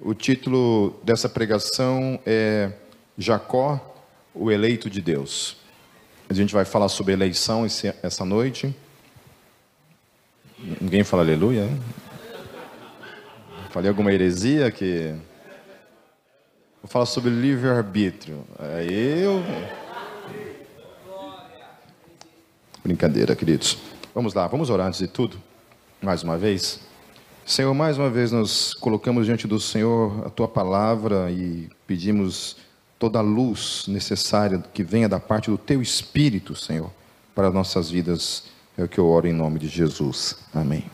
O título dessa pregação é Jacó, o eleito de Deus. A gente vai falar sobre eleição essa noite. Ninguém fala aleluia? Falei alguma heresia que. Vou falar sobre livre-arbítrio. Aí eu. Brincadeira, queridos. Vamos lá, vamos orar antes de tudo, mais uma vez. Senhor, mais uma vez nós colocamos diante do Senhor a tua palavra e pedimos toda a luz necessária que venha da parte do teu Espírito, Senhor, para nossas vidas. É o que eu oro em nome de Jesus. Amém.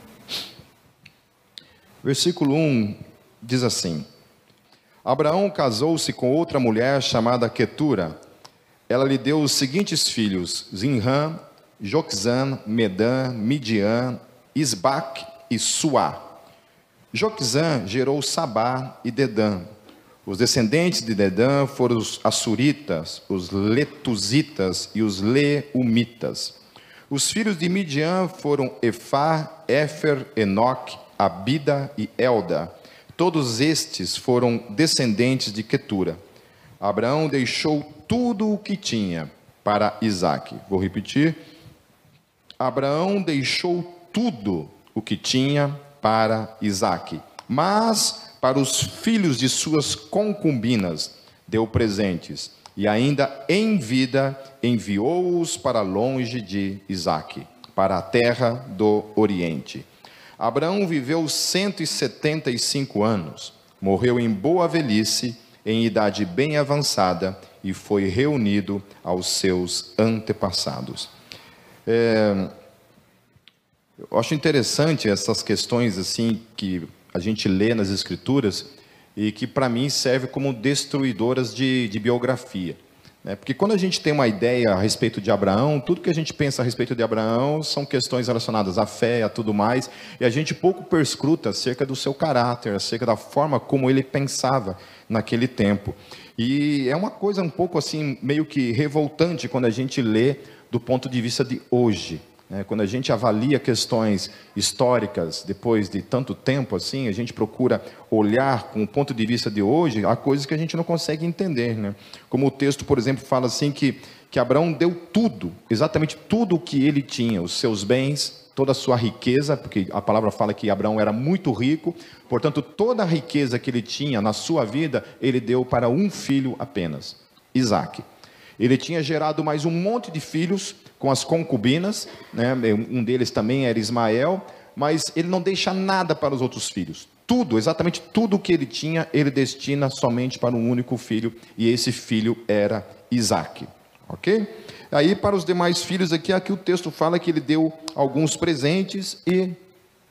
Versículo 1 diz assim: Abraão casou-se com outra mulher chamada Quetura. Ela lhe deu os seguintes filhos: Zinram, Joxan, Medan, Midian, Isbac e Suá. Joquizã gerou Sabá e Dedã. Os descendentes de Dedã foram os Assuritas, os Letuzitas e os Leumitas. Os filhos de Midian foram Efá, Éfer, Enoque, Abida e Elda. Todos estes foram descendentes de Quetura. Abraão deixou tudo o que tinha para Isaac. Vou repetir. Abraão deixou tudo o que tinha para Isaac, mas para os filhos de suas concubinas deu presentes, e ainda em vida enviou-os para longe de Isaac, para a terra do Oriente. Abraão viveu 175 anos, morreu em boa velhice, em idade bem avançada, e foi reunido aos seus antepassados. É, eu acho interessante essas questões assim que a gente lê nas escrituras e que para mim serve como destruidoras de, de biografia. Né? Porque quando a gente tem uma ideia a respeito de Abraão, tudo que a gente pensa a respeito de Abraão são questões relacionadas à fé, a tudo mais, e a gente pouco perscruta acerca do seu caráter, acerca da forma como ele pensava naquele tempo. E é uma coisa um pouco assim, meio que revoltante quando a gente lê do ponto de vista de hoje. Né? Quando a gente avalia questões históricas, depois de tanto tempo assim, a gente procura olhar com o ponto de vista de hoje, há coisas que a gente não consegue entender. Né? Como o texto, por exemplo, fala assim que, que Abraão deu tudo, exatamente tudo o que ele tinha, os seus bens, toda a sua riqueza, porque a palavra fala que Abraão era muito rico, portanto, toda a riqueza que ele tinha na sua vida, ele deu para um filho apenas, Isaac. Ele tinha gerado mais um monte de filhos com as concubinas, né? um deles também era Ismael, mas ele não deixa nada para os outros filhos. Tudo, exatamente tudo que ele tinha, ele destina somente para um único filho, e esse filho era Isaac. Ok? Aí, para os demais filhos, aqui, aqui o texto fala que ele deu alguns presentes e,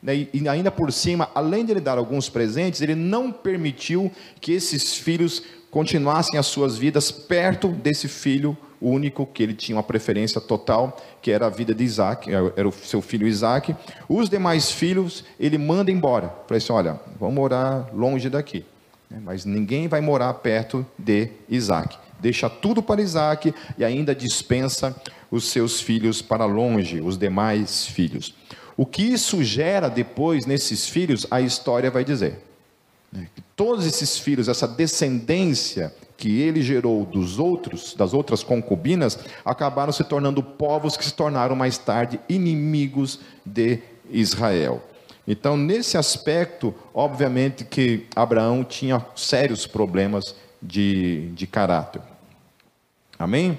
né, e ainda por cima, além de ele dar alguns presentes, ele não permitiu que esses filhos continuassem as suas vidas perto desse filho único, que ele tinha uma preferência total, que era a vida de Isaac, era o seu filho Isaac. Os demais filhos, ele manda embora. Falei assim: olha, vamos morar longe daqui. Né, mas ninguém vai morar perto de Isaac. Deixa tudo para Isaac e ainda dispensa os seus filhos para longe, os demais filhos. O que isso gera depois nesses filhos, a história vai dizer. Né? Todos esses filhos, essa descendência que ele gerou dos outros, das outras concubinas, acabaram se tornando povos que se tornaram mais tarde inimigos de Israel. Então, nesse aspecto, obviamente que Abraão tinha sérios problemas de, de caráter. Amém?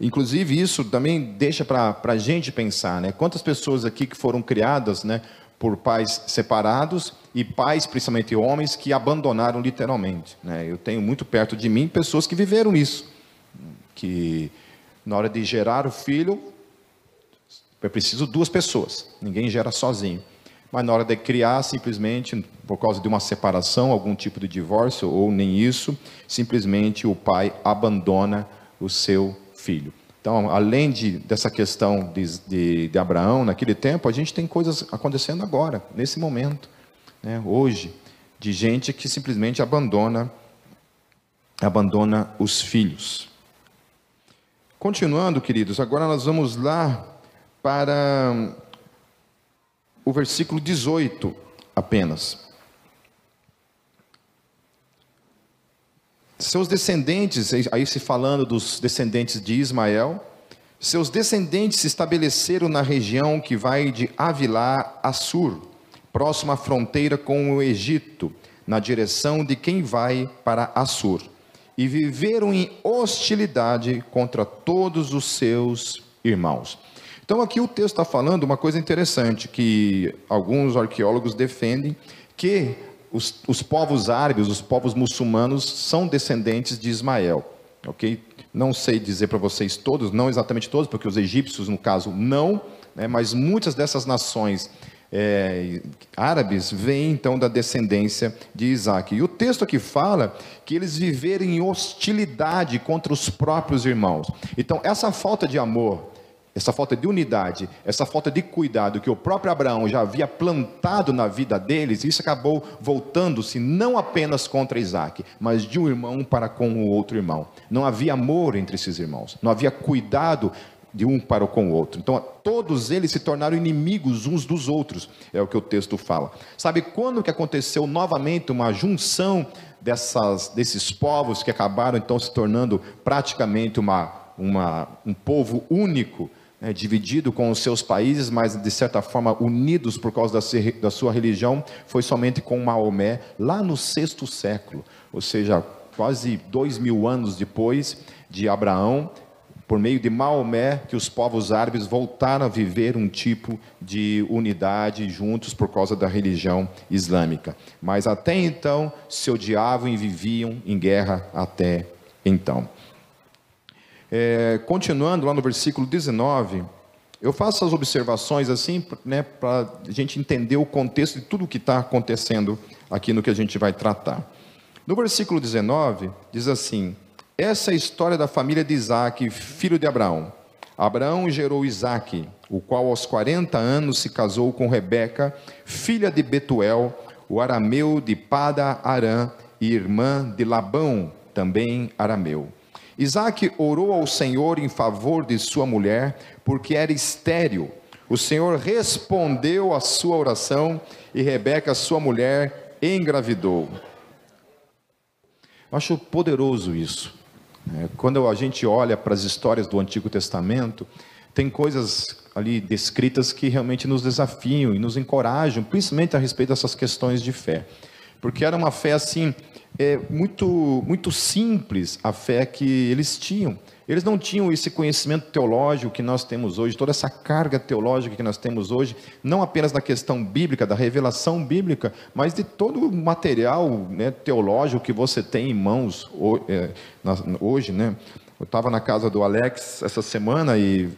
Inclusive, isso também deixa para a gente pensar, né? Quantas pessoas aqui que foram criadas, né? por pais separados e pais, principalmente homens, que abandonaram literalmente. Né? Eu tenho muito perto de mim pessoas que viveram isso, que na hora de gerar o filho, é preciso duas pessoas, ninguém gera sozinho. Mas na hora de criar, simplesmente, por causa de uma separação, algum tipo de divórcio, ou nem isso, simplesmente o pai abandona o seu filho. Então, além de, dessa questão de, de, de, Abraão naquele tempo, a gente tem coisas acontecendo agora, nesse momento, né, hoje, de gente que simplesmente abandona, abandona os filhos. Continuando, queridos, agora nós vamos lá para o versículo 18 apenas. seus descendentes, aí se falando dos descendentes de Ismael, seus descendentes se estabeleceram na região que vai de Avilá a Sur, próxima à fronteira com o Egito, na direção de quem vai para Assur, e viveram em hostilidade contra todos os seus irmãos. Então aqui o texto está falando uma coisa interessante que alguns arqueólogos defendem que os, os povos árabes, os povos muçulmanos, são descendentes de Ismael. Ok? Não sei dizer para vocês todos, não exatamente todos, porque os egípcios, no caso, não, né, mas muitas dessas nações é, árabes vêm então da descendência de Isaac. E o texto aqui fala que eles viveram em hostilidade contra os próprios irmãos. Então, essa falta de amor essa falta de unidade, essa falta de cuidado que o próprio Abraão já havia plantado na vida deles, isso acabou voltando-se não apenas contra Isaac, mas de um irmão para com o outro irmão. Não havia amor entre esses irmãos, não havia cuidado de um para com o outro. Então, todos eles se tornaram inimigos uns dos outros, é o que o texto fala. Sabe quando que aconteceu novamente uma junção dessas, desses povos que acabaram então se tornando praticamente uma, uma, um povo único? é, dividido com os seus países, mas de certa forma unidos por causa da, da sua religião, foi somente com Maomé, lá no sexto século, ou seja, quase dois mil anos depois de Abraão, por meio de Maomé, que os povos árabes voltaram a viver um tipo de unidade juntos por causa da religião islâmica. Mas até então se odiavam e viviam em guerra até então. É, continuando lá no versículo 19, eu faço as observações assim, né, para a gente entender o contexto de tudo o que está acontecendo aqui no que a gente vai tratar. No versículo 19, diz assim: Essa é a história da família de Isaac, filho de Abraão. Abraão gerou Isaac, o qual aos 40 anos se casou com Rebeca, filha de Betuel, o arameu de Pada Arã, e irmã de Labão, também arameu. Isaac orou ao Senhor em favor de sua mulher, porque era estéril. O Senhor respondeu à sua oração e Rebeca, sua mulher, engravidou. Eu acho poderoso isso. É, quando a gente olha para as histórias do Antigo Testamento, tem coisas ali descritas que realmente nos desafiam e nos encorajam, principalmente a respeito dessas questões de fé. Porque era uma fé assim, é muito, muito simples a fé que eles tinham. Eles não tinham esse conhecimento teológico que nós temos hoje, toda essa carga teológica que nós temos hoje, não apenas da questão bíblica, da revelação bíblica, mas de todo o material né, teológico que você tem em mãos é, hoje. Né? Eu estava na casa do Alex essa semana e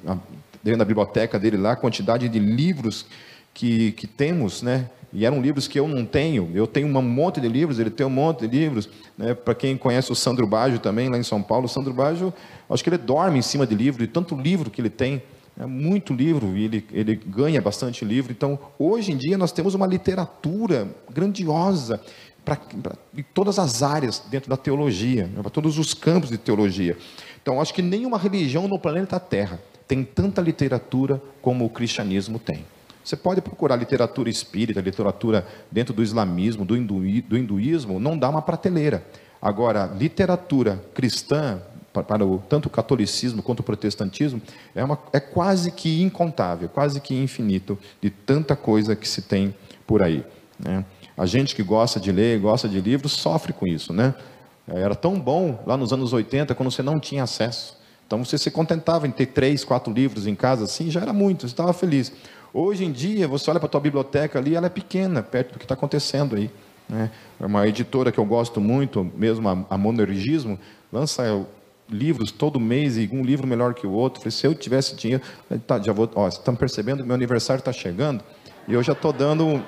dentro da biblioteca dele lá, a quantidade de livros que, que temos, né? E eram livros que eu não tenho. Eu tenho um monte de livros, ele tem um monte de livros. Né? Para quem conhece o Sandro Baggio também, lá em São Paulo, o Sandro Baggio, acho que ele dorme em cima de livro, de tanto livro que ele tem. É muito livro, e ele, ele ganha bastante livro. Então, hoje em dia, nós temos uma literatura grandiosa para todas as áreas dentro da teologia, né? para todos os campos de teologia. Então, acho que nenhuma religião no planeta Terra tem tanta literatura como o cristianismo tem. Você pode procurar literatura espírita, literatura dentro do islamismo, do, do hinduísmo, não dá uma prateleira. Agora, literatura cristã, para o, tanto o catolicismo quanto o protestantismo, é, uma, é quase que incontável, quase que infinito de tanta coisa que se tem por aí. Né? A gente que gosta de ler, gosta de livros, sofre com isso. Né? Era tão bom lá nos anos 80, quando você não tinha acesso. Então você se contentava em ter três, quatro livros em casa, assim, já era muito, você estava feliz. Hoje em dia, você olha para a tua biblioteca ali, ela é pequena, perto do que está acontecendo aí. Né? É uma editora que eu gosto muito, mesmo a, a Monergismo, lança livros todo mês e um livro melhor que o outro. Falei, se eu tivesse dinheiro, tá, já vou, ó, estão percebendo que meu aniversário está chegando e eu já estou dando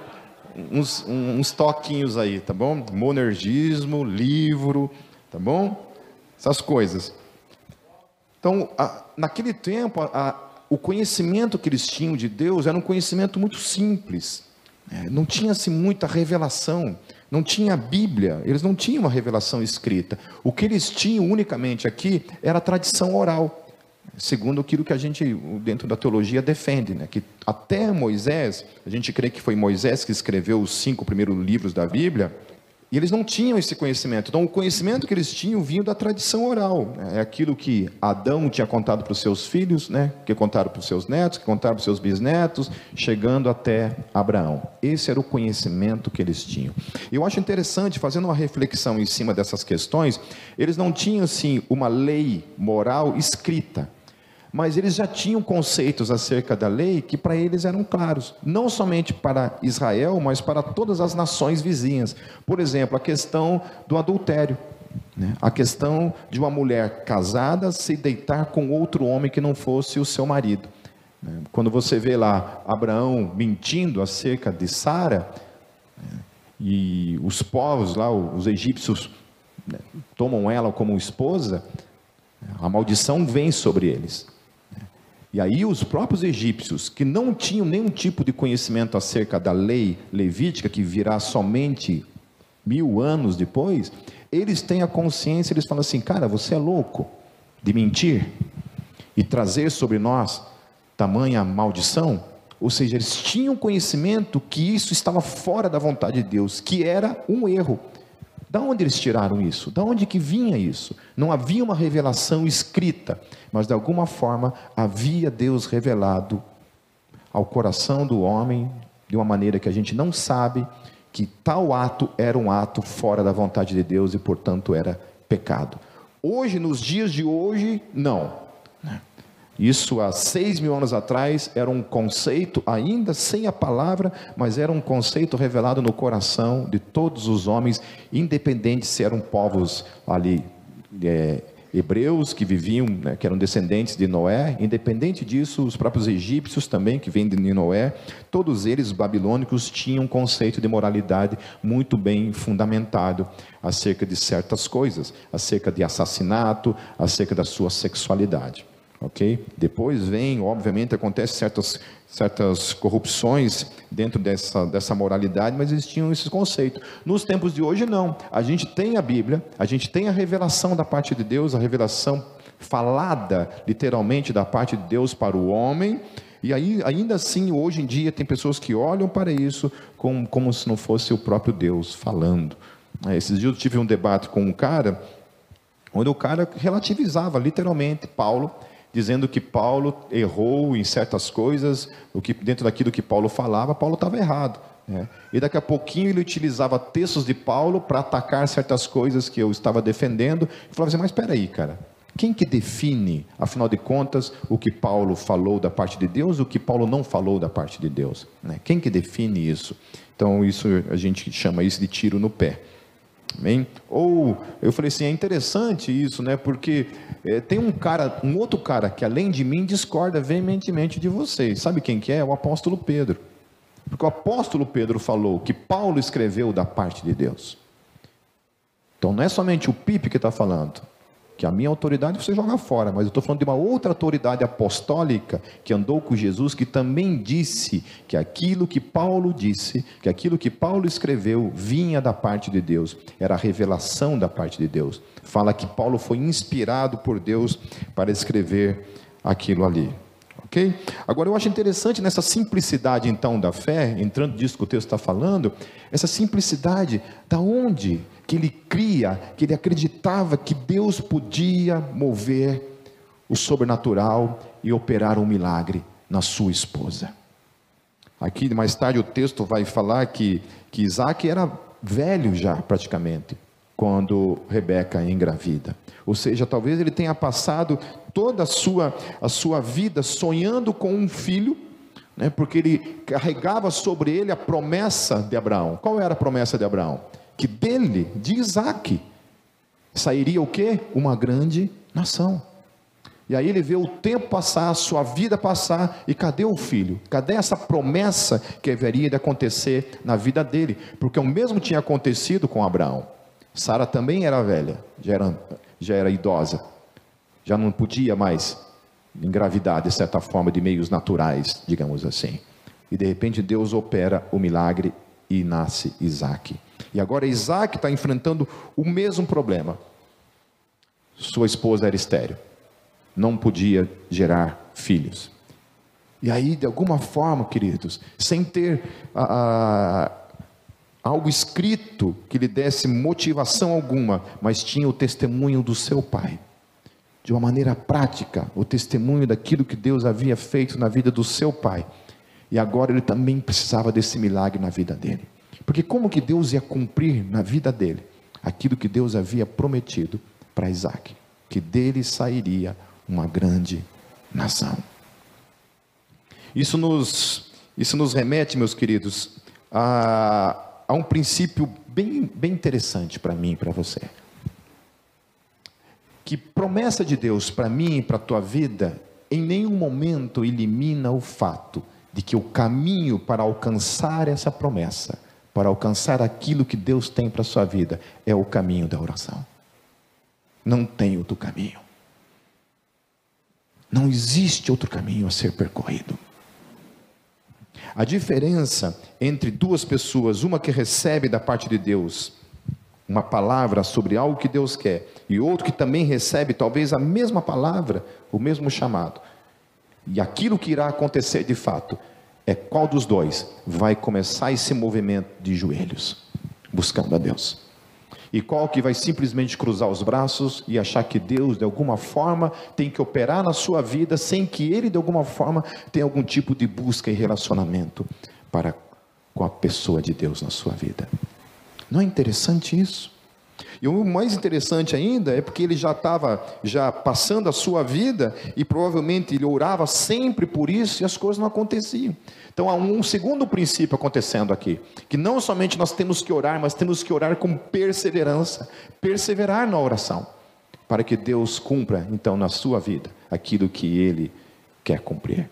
uns, uns toquinhos aí, tá bom? Monergismo, livro, tá bom? Essas coisas. Então, a, naquele tempo, a, o conhecimento que eles tinham de Deus era um conhecimento muito simples. É, não tinha-se muita revelação, não tinha Bíblia, eles não tinham uma revelação escrita. O que eles tinham unicamente aqui era a tradição oral, segundo aquilo que a gente, dentro da teologia, defende, né? que até Moisés, a gente crê que foi Moisés que escreveu os cinco primeiros livros da Bíblia, E eles não tinham esse conhecimento. Então, o conhecimento que eles tinham vinha da tradição oral. Né? É aquilo que Adão tinha contado para os seus filhos, né? que contaram para os seus netos, que contaram para os seus bisnetos, chegando até Abraão. Esse era o conhecimento que eles tinham. Eu acho interessante, fazendo uma reflexão em cima dessas questões, eles não tinham, assim, uma lei moral escrita mas eles já tinham conceitos acerca da lei que para eles eram claros, não somente para Israel, mas para todas as nações vizinhas. Por exemplo, a questão do adultério, né? a questão de uma mulher casada se deitar com outro homem que não fosse o seu marido. Né? Quando você vê lá Abraão mentindo acerca de Sara, né? e os povos lá, os egípcios, né? tomam ela como esposa, a maldição vem sobre eles. E aí os próprios egípcios, que não tinham nenhum tipo de conhecimento acerca da lei levítica, que virá somente mil anos depois, eles têm a consciência, eles falam assim, cara, você é louco de mentir e trazer sobre nós tamanha maldição? Ou seja, eles tinham conhecimento que isso estava fora da vontade de Deus, que era um erro. Da onde eles tiraram isso? Da onde que vinha isso? Não havia uma revelação escrita, mas de alguma forma havia Deus revelado ao coração do homem de uma maneira que a gente não sabe que tal ato era um ato fora da vontade de Deus e portanto era pecado. Hoje, nos dias de hoje, não. Isso há seis mil anos atrás era um conceito, ainda sem a palavra, mas era um conceito revelado no coração de todos os homens, independente se eram povos ali é, hebreus que viviam, né, que eram descendentes de Noé, independente disso, os próprios egípcios também, que vêm de Noé, todos eles, os babilônicos, tinham um conceito de moralidade muito bem fundamentado acerca de certas coisas, acerca de assassinato, acerca da sua sexualidade ok? Depois vem, obviamente, acontecem certas, certas corrupções dentro dessa, dessa moralidade, mas eles tinham esse conceito. Nos tempos de hoje, não. A gente tem a Bíblia, a gente tem a revelação da parte de Deus, a revelação falada, literalmente, da parte de Deus para o homem, e aí, ainda assim, hoje em dia, tem pessoas que olham para isso como, como se não fosse o próprio Deus falando. É, esses dias eu tive um debate com um cara, onde o cara relativizava literalmente Paulo, dizendo que Paulo errou em certas coisas, o que dentro daquilo que Paulo falava, Paulo estava errado. Né? E daqui a pouquinho ele utilizava textos de Paulo para atacar certas coisas que eu estava defendendo. E falava assim: mas espera aí, cara. Quem que define, afinal de contas, o que Paulo falou da parte de Deus o que Paulo não falou da parte de Deus? Né? Quem que define isso? Então, isso a gente chama isso de tiro no pé. Amém? Ou eu falei assim, é interessante isso, né? Porque é, tem um cara, um outro cara que além de mim discorda veementemente de vocês. Sabe quem que é? O apóstolo Pedro. Porque o apóstolo Pedro falou que Paulo escreveu da parte de Deus. Então não é somente o Pipe que está falando que a minha autoridade você joga fora, mas eu estou falando de uma outra autoridade apostólica que andou com Jesus, que também disse que aquilo que Paulo disse, que aquilo que Paulo escreveu, vinha da parte de Deus, era a revelação da parte de Deus. Fala que Paulo foi inspirado por Deus para escrever aquilo ali. Ok? Agora eu acho interessante nessa simplicidade então da fé, entrando disso que o texto está falando, essa simplicidade, da onde que ele cria, que ele acreditava que Deus podia mover o sobrenatural e operar um milagre na sua esposa. Aqui mais tarde o texto vai falar que, que Isaac era velho já praticamente, quando Rebeca engravida. Ou seja, talvez ele tenha passado toda a sua, a sua vida sonhando com um filho, né, porque ele carregava sobre ele a promessa de Abraão. Qual era a promessa de Abraão? Que dele, de Isaac, sairia o que? Uma grande nação. E aí ele vê o tempo passar, a sua vida passar, e cadê o filho? Cadê essa promessa que haveria de acontecer na vida dele? Porque o mesmo tinha acontecido com Abraão. Sara também era velha, já era, já era idosa, já não podia mais engravidar de certa forma de meios naturais, digamos assim. E de repente Deus opera o milagre e nasce Isaac. E agora Isaac está enfrentando o mesmo problema. Sua esposa era estéreo, não podia gerar filhos. E aí, de alguma forma, queridos, sem ter a, a algo escrito que lhe desse motivação alguma, mas tinha o testemunho do seu pai. De uma maneira prática, o testemunho daquilo que Deus havia feito na vida do seu pai. E agora ele também precisava desse milagre na vida dele. Porque como que Deus ia cumprir na vida dele aquilo que Deus havia prometido para Isaac? Que dele sairia uma grande nação. Isso nos, isso nos remete, meus queridos, a, a um princípio bem, bem interessante para mim e para você. Que promessa de Deus para mim e para a tua vida, em nenhum momento elimina o fato de que o caminho para alcançar essa promessa, para alcançar aquilo que Deus tem para a sua vida, é o caminho da oração. Não tem outro caminho. Não existe outro caminho a ser percorrido. A diferença entre duas pessoas, uma que recebe da parte de Deus uma palavra sobre algo que Deus quer, e outro que também recebe talvez a mesma palavra, o mesmo chamado, e aquilo que irá acontecer de fato, é qual dos dois vai começar esse movimento de joelhos, buscando a Deus. E qual que vai simplesmente cruzar os braços e achar que Deus, de alguma forma, tem que operar na sua vida sem que Ele, de alguma forma, tenha algum tipo de busca e relacionamento para com a pessoa de Deus na sua vida. Não é interessante isso? E o mais interessante ainda é porque ele já estava já passando a sua vida e provavelmente ele orava sempre por isso e as coisas não aconteciam. Então há um segundo princípio acontecendo aqui, que não somente nós temos que orar, mas temos que orar com perseverança, perseverar na oração, para que Deus cumpra então na sua vida aquilo que ele quer cumprir.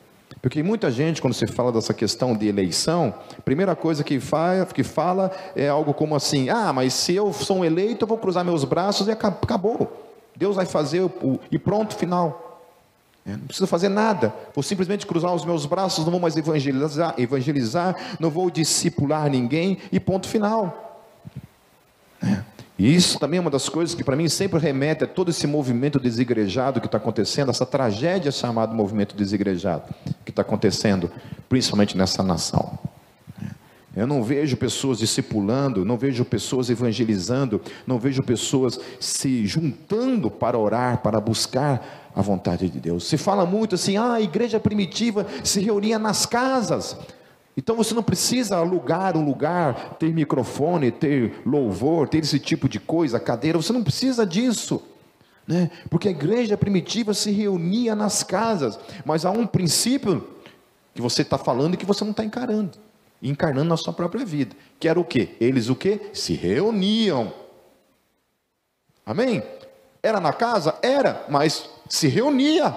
Porque muita gente, quando se fala dessa questão de eleição, a primeira coisa que fala, que fala é algo como assim: ah, mas se eu sou um eleito, eu vou cruzar meus braços e acabou. Deus vai fazer o, e pronto, final. É, não preciso fazer nada, vou simplesmente cruzar os meus braços, não vou mais evangelizar, evangelizar não vou discipular ninguém e ponto final. É. E isso também é uma das coisas que para mim sempre remete a todo esse movimento desigrejado que está acontecendo, essa tragédia chamada movimento desigrejado que está acontecendo, principalmente nessa nação. Eu não vejo pessoas discipulando, não vejo pessoas evangelizando, não vejo pessoas se juntando para orar, para buscar a vontade de Deus. Se fala muito assim, ah, a igreja primitiva se reunia nas casas. Então você não precisa alugar um lugar, ter microfone, ter louvor, ter esse tipo de coisa, cadeira, você não precisa disso. Né? Porque a igreja primitiva se reunia nas casas, mas há um princípio que você está falando e que você não está encarando, encarnando na sua própria vida, que era o que? Eles o que? Se reuniam. Amém? Era na casa? Era, mas se reunia.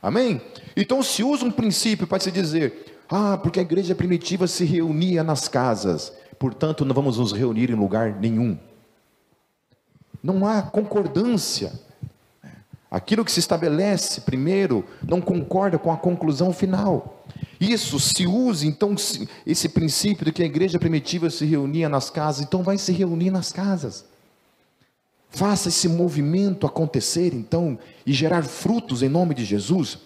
Amém? Então se usa um princípio para se dizer, ah, porque a igreja primitiva se reunia nas casas, portanto não vamos nos reunir em lugar nenhum. Não há concordância. Aquilo que se estabelece primeiro não concorda com a conclusão final. Isso se usa, então, esse princípio de que a igreja primitiva se reunia nas casas, então vai se reunir nas casas. Faça esse movimento acontecer, então, e gerar frutos em nome de Jesus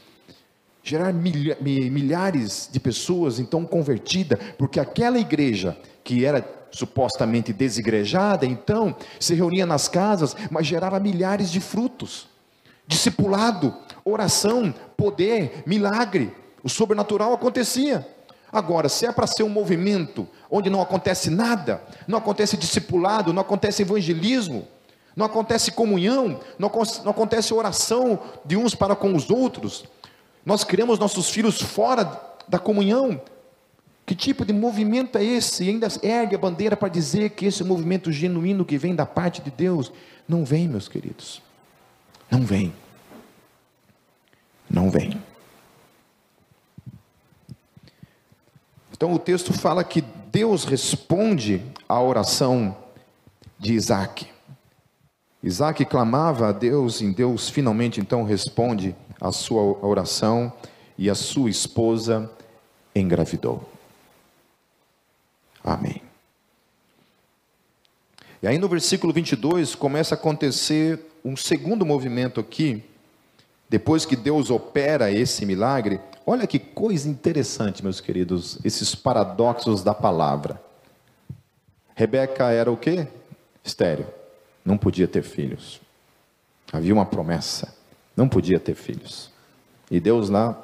gerar milhares de pessoas então convertidas, porque aquela igreja que era supostamente desigrejada, então se reunia nas casas, mas gerava milhares de frutos. Discipulado, oração, poder, milagre, o sobrenatural acontecia. Agora, se é para ser um movimento onde não acontece nada, não acontece discipulado, não acontece evangelismo, não acontece comunhão, não, não acontece oração de uns para com os outros, nós criamos nossos filhos fora da comunhão. Que tipo de movimento é esse? E ainda ergue a bandeira para dizer que esse movimento genuíno que vem da parte de Deus não vem, meus queridos. Não vem. Não vem. Então o texto fala que Deus responde à oração de Isaac. Isaac clamava a Deus e Deus finalmente então responde a sua oração e a sua esposa engravidou. Amém. E aí no versículo 22 começa a acontecer um segundo movimento aqui, depois que Deus opera esse milagre. Olha que coisa interessante, meus queridos, esses paradoxos da palavra. Rebeca era o quê? Estéreo. Não podia ter filhos. Havia uma promessa. Não podia ter filhos. E Deus lá,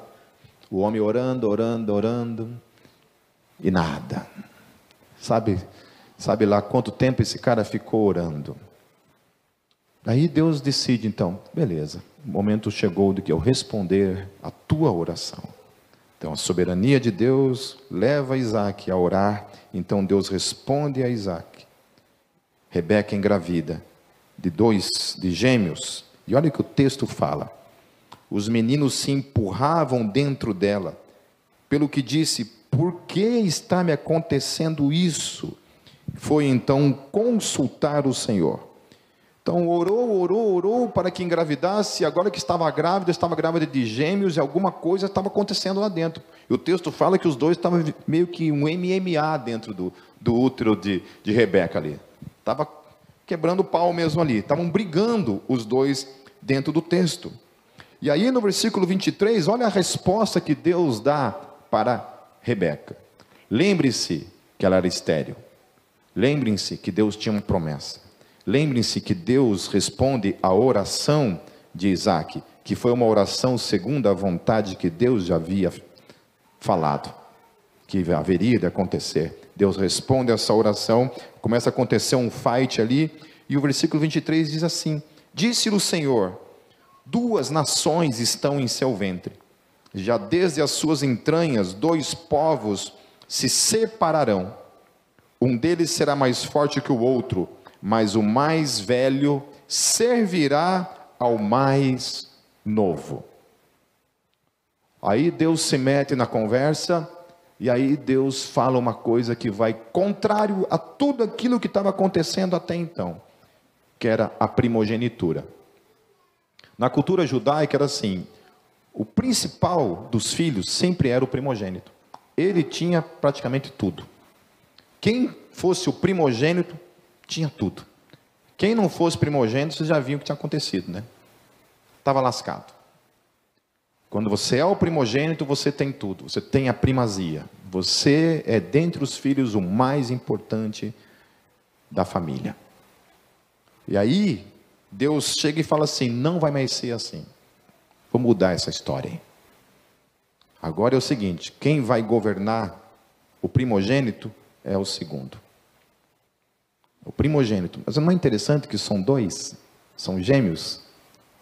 o homem orando, orando, orando, e nada. Sabe, sabe lá quanto tempo esse cara ficou orando? Aí Deus decide então, beleza, o momento chegou de que eu responder a tua oração. Então a soberania de Deus leva Isaac a orar, então Deus responde a Isaac. Rebeca engravida de dois, de gêmeos, e olha o que o texto fala. Os meninos se empurravam dentro dela, pelo que disse: Por que está me acontecendo isso? Foi então consultar o Senhor. Então orou, orou, orou para que engravidasse, agora que estava grávida, estava grávida de gêmeos e alguma coisa estava acontecendo lá dentro. E o texto fala que os dois estavam meio que um MMA dentro do, do útero de, de Rebeca ali. Estava quebrando o pau mesmo ali. Estavam brigando os dois dentro do texto. E aí no versículo 23, olha a resposta que Deus dá para Rebeca. Lembre-se que ela era estéril. Lembrem-se que Deus tinha uma promessa. Lembrem-se que Deus responde à oração de Isaac, que foi uma oração segundo a vontade que Deus já havia falado, que haveria de acontecer. Deus responde a essa oração, começa a acontecer um fight ali, e o versículo 23 diz assim: Disse-lhe o Senhor: Duas nações estão em seu ventre. Já desde as suas entranhas, dois povos se separarão. Um deles será mais forte que o outro, mas o mais velho servirá ao mais novo. Aí Deus se mete na conversa, e aí Deus fala uma coisa que vai contrário a tudo aquilo que estava acontecendo até então, que era a primogenitura. Na cultura judaica era assim: o principal dos filhos sempre era o primogênito. Ele tinha praticamente tudo. Quem fosse o primogênito tinha tudo. Quem não fosse primogênito, vocês já viram o que tinha acontecido, né? Estava lascado. Quando você é o primogênito, você tem tudo, você tem a primazia. Você é dentre os filhos o mais importante da família. E aí, Deus chega e fala assim: não vai mais ser assim. Vou mudar essa história. Agora é o seguinte: quem vai governar o primogênito é o segundo. O primogênito. Mas não é interessante que são dois? São gêmeos?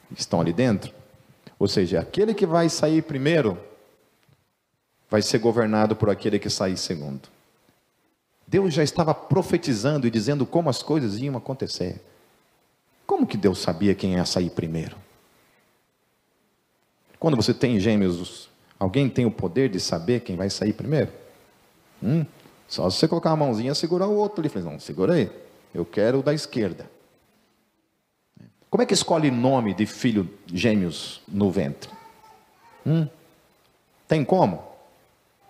Que estão ali dentro? Ou seja, aquele que vai sair primeiro vai ser governado por aquele que sair segundo. Deus já estava profetizando e dizendo como as coisas iam acontecer. Que Deus sabia quem ia sair primeiro? Quando você tem gêmeos, alguém tem o poder de saber quem vai sair primeiro? Hum? Só se você colocar a mãozinha segurar o outro ali. Falei, não, segurei. Eu quero o da esquerda. Como é que escolhe nome de filho gêmeos no ventre? Hum? Tem como?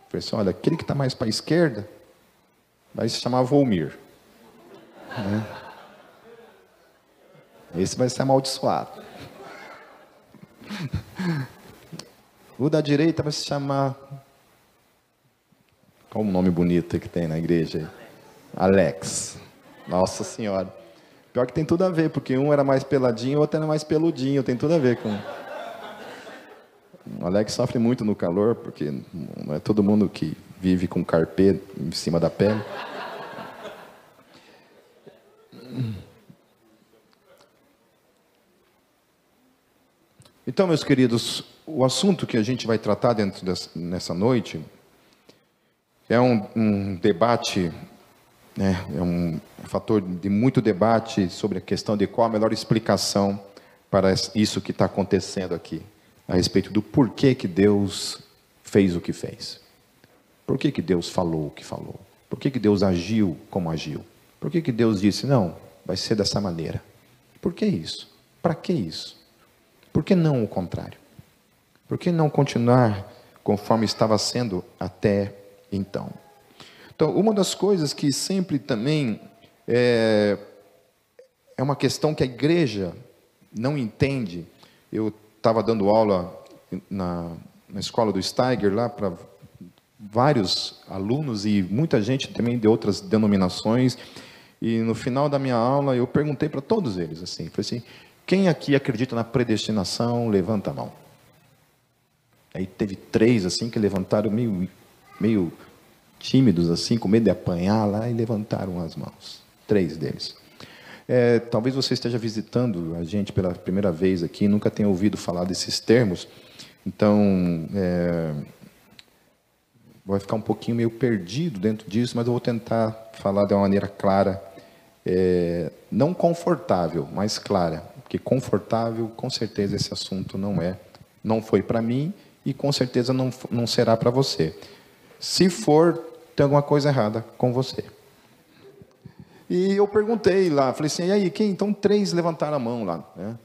Falei assim, olha, aquele que está mais para a esquerda vai se chamar Volmir. É. Esse vai ser amaldiçoado. O da direita vai se chamar. Qual o nome bonito que tem na igreja? Alex. Nossa Senhora. Pior que tem tudo a ver, porque um era mais peladinho, o outro era mais peludinho. Tem tudo a ver com. O Alex sofre muito no calor, porque não é todo mundo que vive com carpê em cima da pele. Então, meus queridos, o assunto que a gente vai tratar dentro dessa, nessa noite é um, um debate, né, é um fator de muito debate sobre a questão de qual a melhor explicação para isso que está acontecendo aqui, a respeito do porquê que Deus fez o que fez. Por que, que Deus falou o que falou? Por que, que Deus agiu como agiu? Por que, que Deus disse, não, vai ser dessa maneira? Por que isso? Para que isso? Por que não o contrário? Por que não continuar conforme estava sendo até então? Então, uma das coisas que sempre também é, é uma questão que a igreja não entende. Eu estava dando aula na, na escola do Steiger lá para vários alunos e muita gente também de outras denominações. E no final da minha aula eu perguntei para todos eles assim, falei assim, quem aqui acredita na predestinação, levanta a mão. Aí teve três assim que levantaram meio, meio tímidos assim, com medo de apanhar lá e levantaram as mãos. Três deles. É, talvez você esteja visitando a gente pela primeira vez aqui, nunca tenha ouvido falar desses termos. Então, é, vai ficar um pouquinho meio perdido dentro disso, mas eu vou tentar falar de uma maneira clara, é, não confortável, mas clara, porque confortável, com certeza esse assunto não é, não foi para mim e com certeza não, não será para você. Se for, tem alguma coisa errada com você. E eu perguntei lá, falei assim, e aí, quem? Então três levantaram a mão lá, né?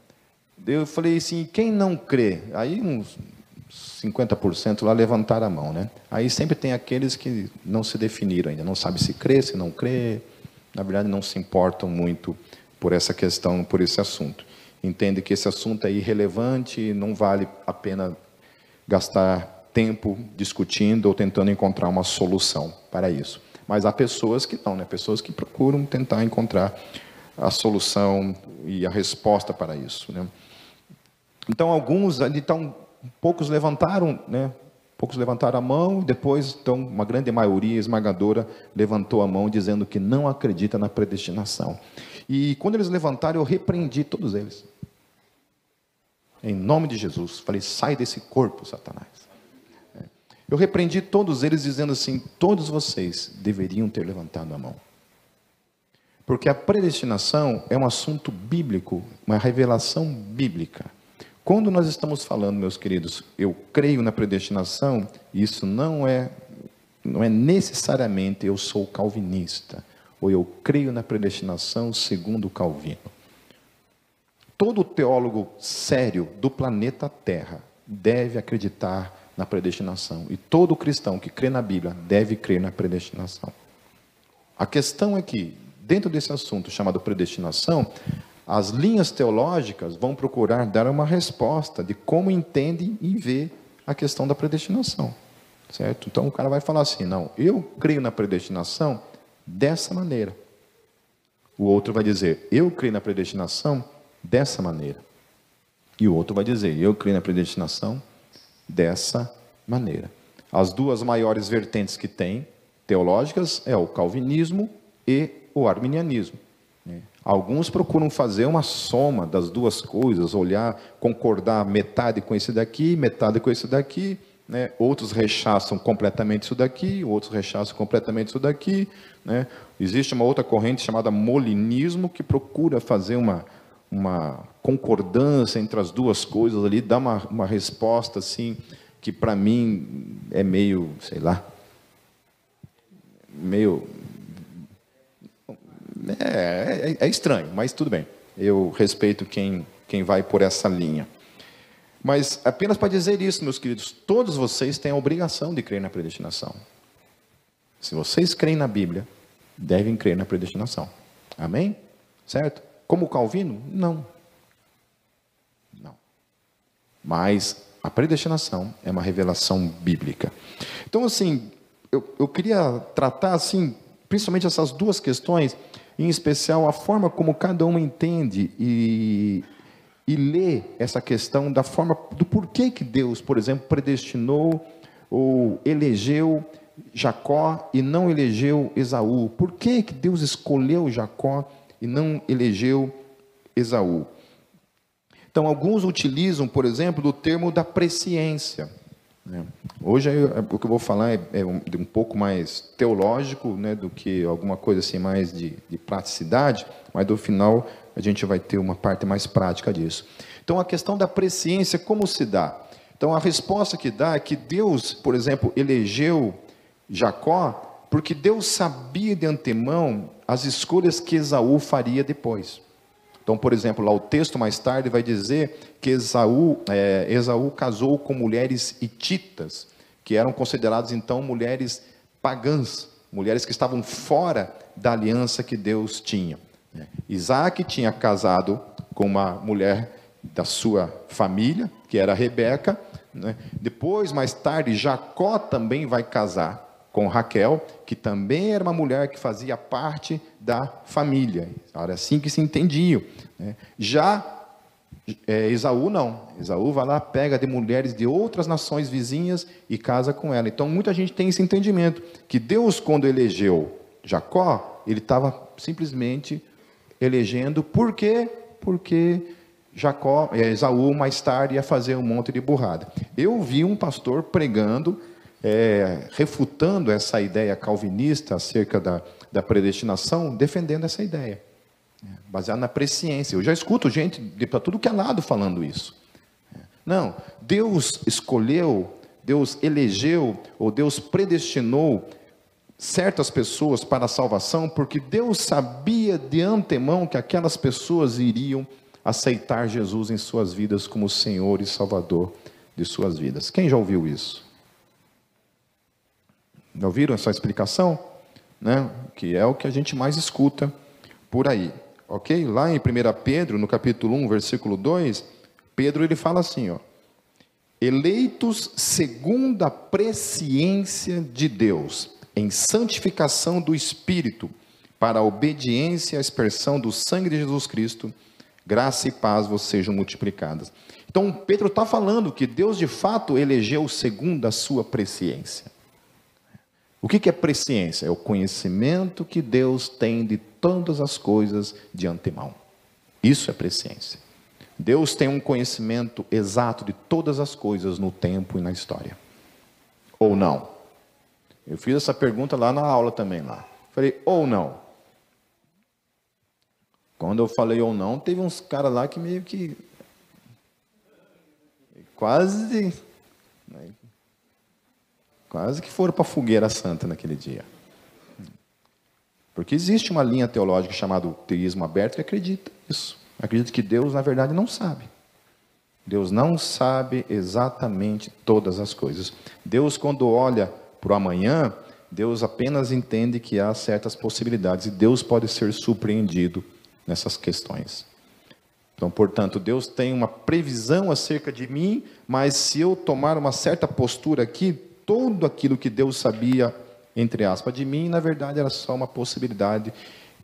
Eu falei assim, quem não crê? Aí uns 50% lá levantaram a mão, né? Aí sempre tem aqueles que não se definiram ainda, não sabe se crê, se não crê, na verdade não se importam muito por essa questão, por esse assunto. Entende que esse assunto é irrelevante, não vale a pena gastar tempo discutindo ou tentando encontrar uma solução para isso. Mas há pessoas que não, né? Pessoas que procuram tentar encontrar a solução e a resposta para isso, né? Então alguns ali estão poucos levantaram, né? Poucos levantaram a mão, depois, então, uma grande maioria esmagadora levantou a mão dizendo que não acredita na predestinação. E quando eles levantaram, eu repreendi todos eles. Em nome de Jesus, falei: sai desse corpo, Satanás. É. Eu repreendi todos eles, dizendo assim: todos vocês deveriam ter levantado a mão. Porque a predestinação é um assunto bíblico, uma revelação bíblica. Quando nós estamos falando, meus queridos, eu creio na predestinação, isso não é não é necessariamente eu sou calvinista ou eu creio na predestinação segundo Calvino. Todo teólogo sério do planeta Terra deve acreditar na predestinação e todo cristão que crê na Bíblia deve crer na predestinação. A questão é que dentro desse assunto chamado predestinação, as linhas teológicas vão procurar dar uma resposta de como entende e vê a questão da predestinação. Certo? Então o cara vai falar assim: não, eu creio na predestinação dessa maneira. O outro vai dizer: eu creio na predestinação dessa maneira. E o outro vai dizer: eu creio na predestinação dessa maneira. As duas maiores vertentes que tem teológicas é o calvinismo e o arminianismo. Alguns procuram fazer uma soma das duas coisas, olhar, concordar metade com esse daqui, metade com esse daqui. Né? Outros rechaçam completamente isso daqui, outros rechaçam completamente isso daqui. Né? Existe uma outra corrente chamada molinismo que procura fazer uma, uma concordância entre as duas coisas ali, dar uma, uma resposta assim que para mim é meio, sei lá, meio é, é, é estranho, mas tudo bem. Eu respeito quem, quem vai por essa linha. Mas apenas para dizer isso, meus queridos, todos vocês têm a obrigação de crer na predestinação. Se vocês creem na Bíblia, devem crer na predestinação. Amém? Certo? Como Calvino? Não. Não. Mas a predestinação é uma revelação bíblica. Então, assim, eu, eu queria tratar, assim, principalmente essas duas questões em especial a forma como cada um entende e, e lê essa questão da forma do porquê que Deus, por exemplo, predestinou ou elegeu Jacó e não elegeu Esaú. Por que, que Deus escolheu Jacó e não elegeu Esaú? Então, alguns utilizam, por exemplo, do termo da presciência. Né? Hoje o que eu vou falar é, é um, um, pouco mais teológico né, do que alguma coisa assim mais de, de praticidade, mas no final a gente vai ter uma parte mais prática disso. Então a questão da presciência, como se dá? Então a resposta que dá é que Deus, por exemplo, elegeu Jacó porque Deus sabia de antemão as escolhas que Esaú faria depois. Então, por exemplo, lá o texto mais tarde vai dizer que Esaú, é, Esaú casou com mulheres hititas, que eram consideradas então mulheres pagãs, mulheres que estavam fora da aliança que Deus tinha. Isaac tinha casado com uma mulher da sua família, que era Rebeca. Né? Depois, mais tarde, Jacó também vai casar com Raquel, que também era uma mulher que fazia parte da família. Era assim que se entendiam. Né? Já é, Esaú não. Esaú vai lá, pega de mulheres de outras nações vizinhas e casa com ela. Então muita gente tem esse entendimento que Deus, quando elegeu Jacó, ele estava simplesmente elegendo. Por quê? Porque Jacó, é, Esaú mais tarde ia fazer um monte de burrada. Eu vi um pastor pregando, é, refutando essa ideia calvinista acerca da, da predestinação, defendendo essa ideia baseado na presciência. Eu já escuto gente de para tudo que é lado falando isso. Não, Deus escolheu, Deus elegeu ou Deus predestinou certas pessoas para a salvação porque Deus sabia de antemão que aquelas pessoas iriam aceitar Jesus em suas vidas como Senhor e Salvador de suas vidas. Quem já ouviu isso? Já ouviram essa explicação? Né? Que é o que a gente mais escuta por aí. Ok? Lá em 1 Pedro, no capítulo 1, versículo 2, Pedro ele fala assim, ó. Eleitos segundo a presciência de Deus, em santificação do Espírito, para a obediência à expressão do sangue de Jesus Cristo, graça e paz vos sejam multiplicadas. Então, Pedro está falando que Deus de fato elegeu segundo a sua presciência. O que é presciência? É o conhecimento que Deus tem de todas as coisas de antemão. Isso é presciência. Deus tem um conhecimento exato de todas as coisas no tempo e na história. Ou não? Eu fiz essa pergunta lá na aula também lá. Falei, ou não? Quando eu falei ou não, teve uns caras lá que meio que quase né, quase que foram para a fogueira santa naquele dia. Porque existe uma linha teológica chamada teísmo aberto que acredita nisso. Acredita que Deus, na verdade, não sabe. Deus não sabe exatamente todas as coisas. Deus, quando olha para o amanhã, Deus apenas entende que há certas possibilidades e Deus pode ser surpreendido nessas questões. Então, portanto, Deus tem uma previsão acerca de mim, mas se eu tomar uma certa postura aqui, tudo aquilo que Deus sabia entre aspas, de mim, na verdade era só uma possibilidade.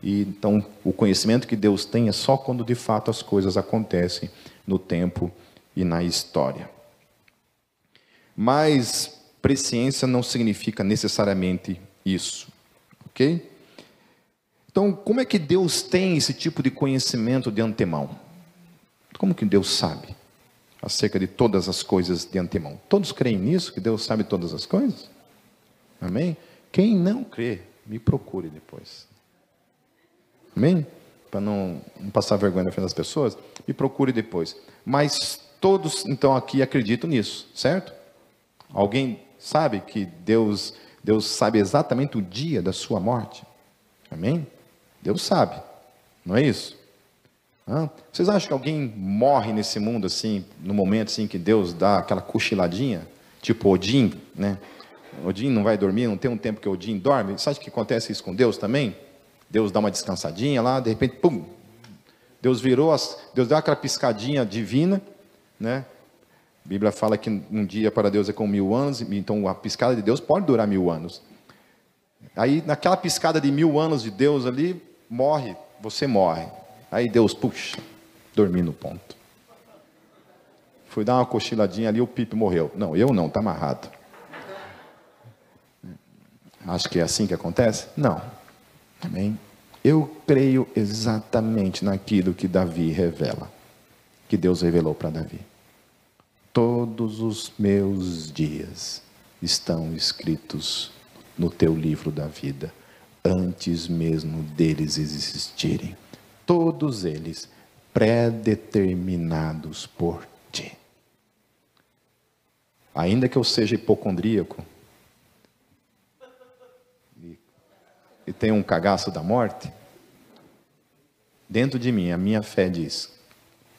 E então o conhecimento que Deus tem é só quando de fato as coisas acontecem no tempo e na história. Mas presciência não significa necessariamente isso, ok? Então, como é que Deus tem esse tipo de conhecimento de antemão? Como que Deus sabe acerca de todas as coisas de antemão? Todos creem nisso, que Deus sabe todas as coisas? Amém? Quem não crê, me procure depois. Amém? Para não, não, passar vergonha na frente das pessoas, me procure depois. Mas todos, então, aqui acreditam nisso, certo? Alguém sabe que Deus, Deus sabe exatamente o dia da sua morte? Amém? Deus sabe, não é isso? Vocês acham que alguém morre nesse mundo assim, no momento assim que Deus dá aquela cochiladinha, tipo Odin, né? Odin não vai dormir, não tem um tempo que Odin dorme. Sabe que acontece isso com Deus também? Deus dá uma descansadinha lá, de repente, pum! Deus virou, as, Deus deu aquela piscadinha divina, né? A Bíblia fala que um dia para Deus é como mil anos, então a piscada de Deus pode durar mil anos. Aí, naquela piscada de mil anos de Deus ali, morre, você morre. Aí Deus, puxa, dormi no ponto. Fui dar uma cochiladinha ali, o Pipe morreu. Não, eu não, está amarrado. Acho que é assim que acontece? Não. Amém? Eu creio exatamente naquilo que Davi revela, que Deus revelou para Davi. Todos os meus dias estão escritos no teu livro da vida, antes mesmo deles existirem. Todos eles predeterminados por ti. Ainda que eu seja hipocondríaco, e tenho um cagaço da morte, dentro de mim a minha fé diz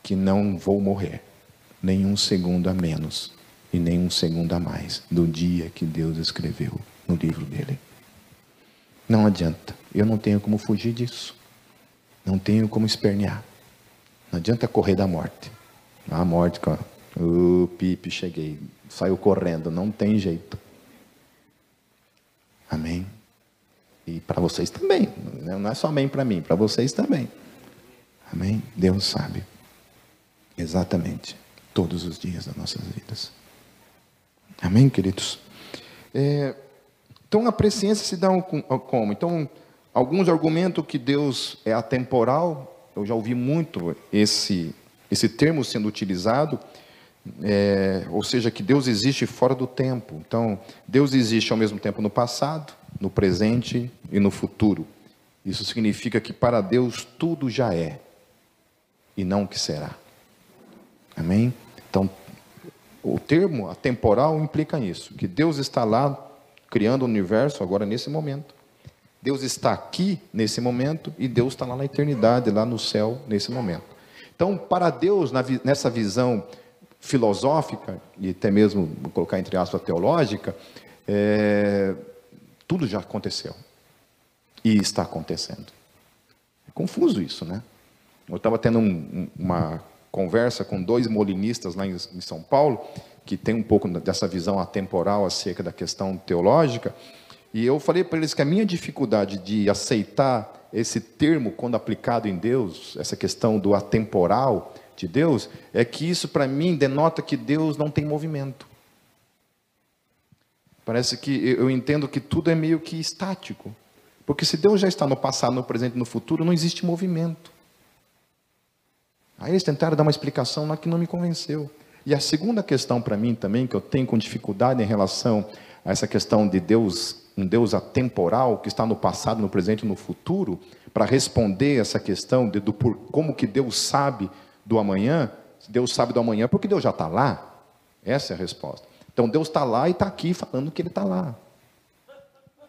que não vou morrer nenhum segundo a menos e nenhum segundo a mais do dia que Deus escreveu no livro dele. Não adianta, eu não tenho como fugir disso. Não tenho como espernear. Não adianta correr da morte. A morte, o pipe, cheguei, saiu correndo, não tem jeito. Amém? E para vocês também. Não é só amém para mim, para vocês também. Amém? Deus sabe. Exatamente. Todos os dias das nossas vidas. Amém, queridos? É, então a presciência se dá como? Então, alguns argumentam que Deus é atemporal. Eu já ouvi muito esse, esse termo sendo utilizado. É, ou seja, que Deus existe fora do tempo. Então, Deus existe ao mesmo tempo no passado, no presente e no futuro. Isso significa que para Deus tudo já é e não o que será. Amém? Então, o termo atemporal implica isso, que Deus está lá criando o universo agora nesse momento. Deus está aqui nesse momento e Deus está lá na eternidade, lá no céu nesse momento. Então, para Deus, nessa visão filosófica e até mesmo vou colocar entre aspas teológica, é, tudo já aconteceu e está acontecendo. É confuso isso, né? Eu estava tendo um, uma conversa com dois molinistas lá em, São Paulo, que tem um pouco dessa visão atemporal acerca da questão teológica, e eu falei para eles que a minha dificuldade de aceitar esse termo quando aplicado em Deus, essa questão do atemporal de Deus, é que isso para mim denota que Deus não tem movimento. Parece que eu entendo que tudo é meio que estático. Porque se Deus já está no passado, no presente e no futuro, não existe movimento. Aí eles tentaram dar uma explicação lá que não me convenceu. E a segunda questão para mim também, que eu tenho com dificuldade em relação a essa questão de Deus, um Deus atemporal, que está no passado, no presente e no futuro, para responder essa questão de, do por, como que Deus sabe do amanhã, Deus sabe do amanhã porque Deus já está lá. Essa é a resposta. Então Deus está lá e está aqui falando que Ele está lá.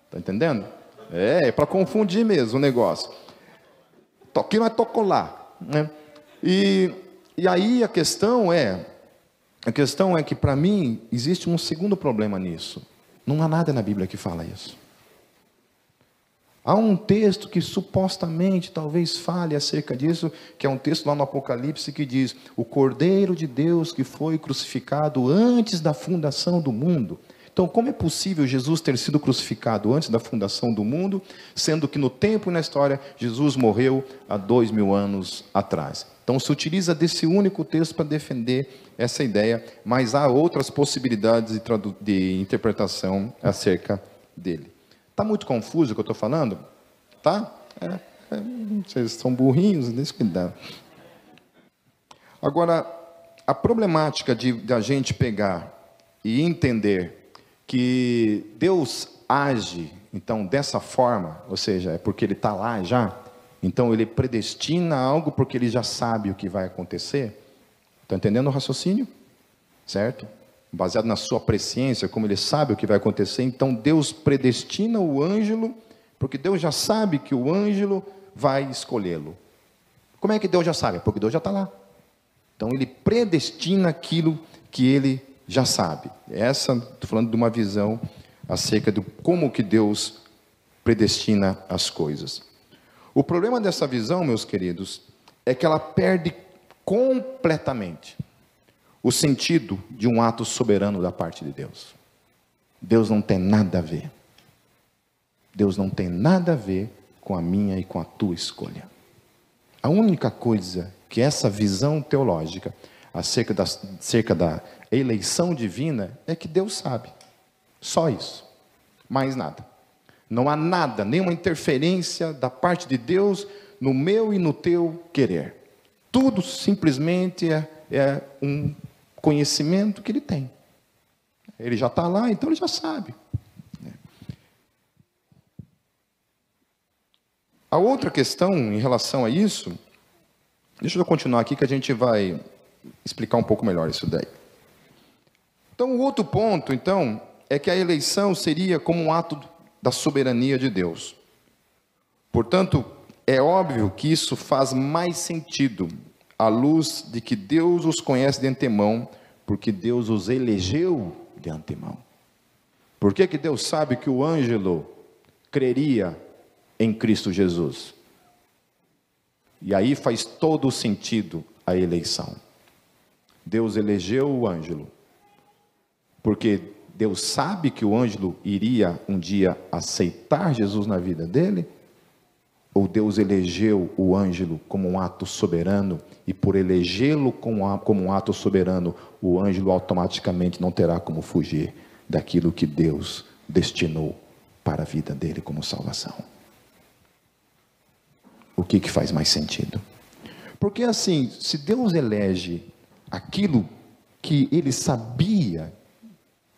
Está entendendo? É, é para confundir mesmo o negócio. Toquei, mas tocou lá. Né? E, e aí a questão é, a questão é que para mim existe um segundo problema nisso. Não há nada na Bíblia que fala isso. Há um texto que supostamente talvez fale acerca disso, que é um texto lá no Apocalipse que diz: O Cordeiro de Deus que foi crucificado antes da fundação do mundo. Então, como é possível Jesus ter sido crucificado antes da fundação do mundo, sendo que no tempo e na história Jesus morreu há dois mil anos atrás? Então, se utiliza desse único texto para defender essa ideia, mas há outras possibilidades de, de interpretação acerca dele. Está muito confuso o que eu estou falando? Tá? É, é, vocês são burrinhos, deixa que dá. Agora, a problemática de, de a gente pegar e entender que Deus age, então, dessa forma, ou seja, é porque Ele está lá já, então Ele predestina algo porque Ele já sabe o que vai acontecer. Está entendendo o raciocínio? Certo? baseado na sua presciência, como ele sabe o que vai acontecer, então Deus predestina o ângelo, porque Deus já sabe que o ângelo vai escolhê-lo. Como é que Deus já sabe? Porque Deus já está lá. Então ele predestina aquilo que ele já sabe. Essa, estou falando de uma visão acerca de como que Deus predestina as coisas. O problema dessa visão, meus queridos, é que ela perde completamente o sentido de um ato soberano da parte de Deus. Deus não tem nada a ver. Deus não tem nada a ver com a minha e com a tua escolha. A única coisa que essa visão teológica acerca da, acerca da eleição divina é que Deus sabe. Só isso. Mais nada. Não há nada, nenhuma interferência da parte de Deus no meu e no teu querer. Tudo simplesmente é, é um conhecimento que ele tem. Ele já está lá, então ele já sabe. A outra questão em relação a isso, deixa eu continuar aqui que a gente vai explicar um pouco melhor isso daí. Então, o outro ponto, então, é que a eleição seria como um ato da soberania de Deus. Portanto, é óbvio que isso faz mais sentido à luz de que Deus os conhece de antemão, porque Deus os elegeu de antemão. Por que, que Deus sabe que o ângelo creria em Cristo Jesus? E aí faz todo o sentido a eleição. Deus elegeu o ângelo, porque Deus sabe que o Ângelo iria um dia aceitar Jesus na vida dele? Ou Deus elegeu o Ângelo como um ato soberano e por elegê-lo como um ato soberano, o Ângelo automaticamente não terá como fugir daquilo que Deus destinou para a vida dele como salvação? O que, que faz mais sentido? Porque assim, se Deus elege aquilo que ele sabia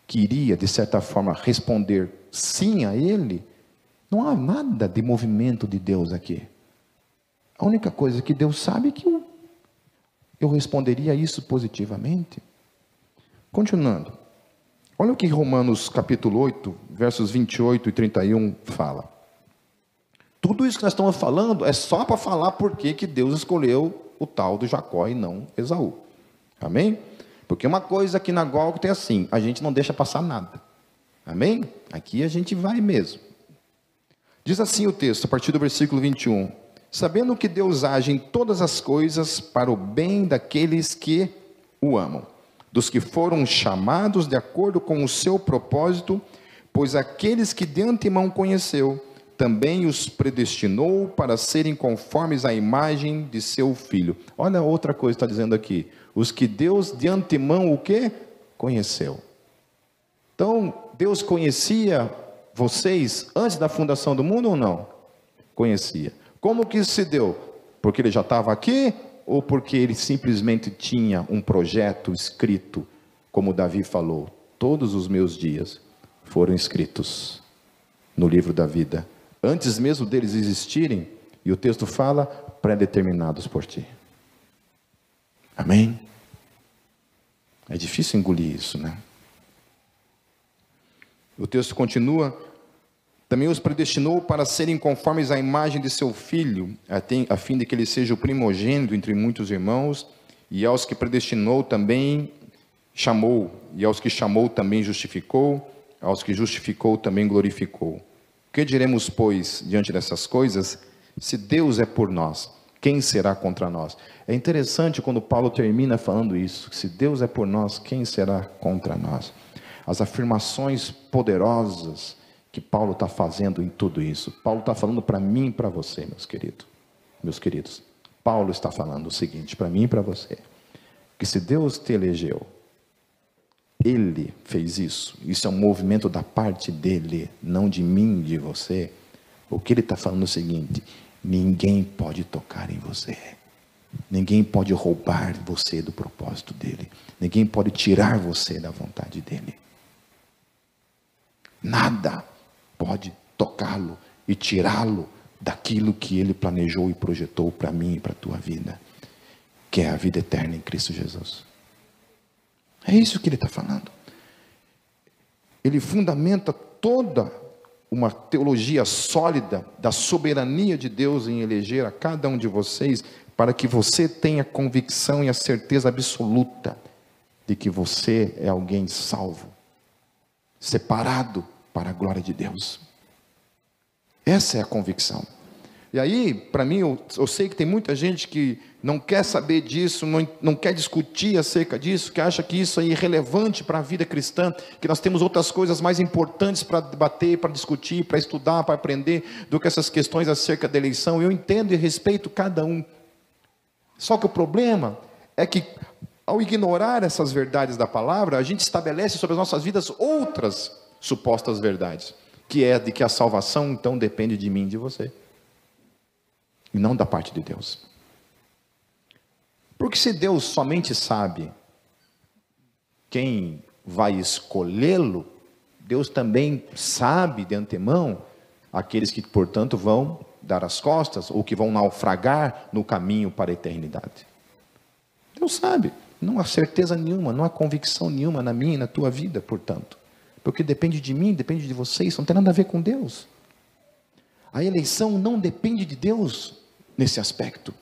que iria, de certa forma, responder sim a ele, não há nada de movimento de Deus aqui. A única coisa que Deus sabe é que eu, eu responderia isso positivamente. Continuando. Olha o que Romanos capítulo 8, versos 28 e 31 fala. Tudo isso que nós estamos falando é só para falar por que Deus escolheu o tal do Jacó e não Esaú. Amém? Porque uma coisa aqui na Gólgota é assim, a gente não deixa passar nada. Amém? Aqui a gente vai mesmo. Diz assim o texto, a partir do versículo 21. Sabendo que Deus age em todas as coisas para o bem daqueles que o amam, dos que foram chamados de acordo com o seu propósito, pois aqueles que de antemão conheceu, também os predestinou para serem conformes à imagem de seu filho. Olha outra coisa que está dizendo aqui. Os que Deus de antemão o que? Conheceu. Então, Deus conhecia vocês antes da fundação do mundo ou não? Conhecia. Como que isso se deu? Porque ele já estava aqui ou porque ele simplesmente tinha um projeto escrito, como Davi falou: todos os meus dias foram escritos no livro da vida, antes mesmo deles existirem, e o texto fala, pré-determinados por ti. Amém? É difícil engolir isso, né? O texto continua: também os predestinou para serem conformes à imagem de seu filho, a fim de que ele seja o primogênito entre muitos irmãos, e aos que predestinou também chamou, e aos que chamou também justificou, aos que justificou também glorificou. O que diremos, pois, diante dessas coisas? Se Deus é por nós, quem será contra nós? É interessante quando Paulo termina falando isso: se Deus é por nós, quem será contra nós? as afirmações poderosas que Paulo está fazendo em tudo isso. Paulo está falando para mim e para você, meus queridos. Meus queridos, Paulo está falando o seguinte para mim e para você: que se Deus te elegeu, Ele fez isso, isso é um movimento da parte dele, não de mim, de você. O que ele está falando é o seguinte: ninguém pode tocar em você. Ninguém pode roubar você do propósito dele. Ninguém pode tirar você da vontade dele. Nada pode tocá-lo e tirá-lo daquilo que ele planejou e projetou para mim e para a tua vida, que é a vida eterna em Cristo Jesus. É isso que ele está falando. Ele fundamenta toda uma teologia sólida da soberania de Deus em eleger a cada um de vocês, para que você tenha convicção e a certeza absoluta de que você é alguém salvo, separado para a glória de Deus. Essa é a convicção. E aí, para mim, eu, eu, sei que tem muita gente que não quer saber disso, não, não quer discutir acerca disso, que acha que isso é irrelevante para a vida cristã, que nós temos outras coisas mais importantes para debater, para discutir, para estudar, para aprender, do que essas questões acerca da eleição. Eu entendo e respeito cada um. Só que o problema é que, ao ignorar essas verdades da palavra, a gente estabelece sobre as nossas vidas outras supostas verdades, que é de que a salvação então depende de mim de você, e não da parte de Deus. Porque se Deus somente sabe quem vai escolhê-lo, Deus também sabe de antemão aqueles que, portanto, vão dar as costas ou que vão naufragar no caminho para a eternidade. Deus sabe, não há certeza nenhuma, não há convicção nenhuma na minha e na tua vida, portanto. Porque depende de mim, depende de vocês, não tem nada a ver com Deus. A eleição não depende de Deus nesse aspecto.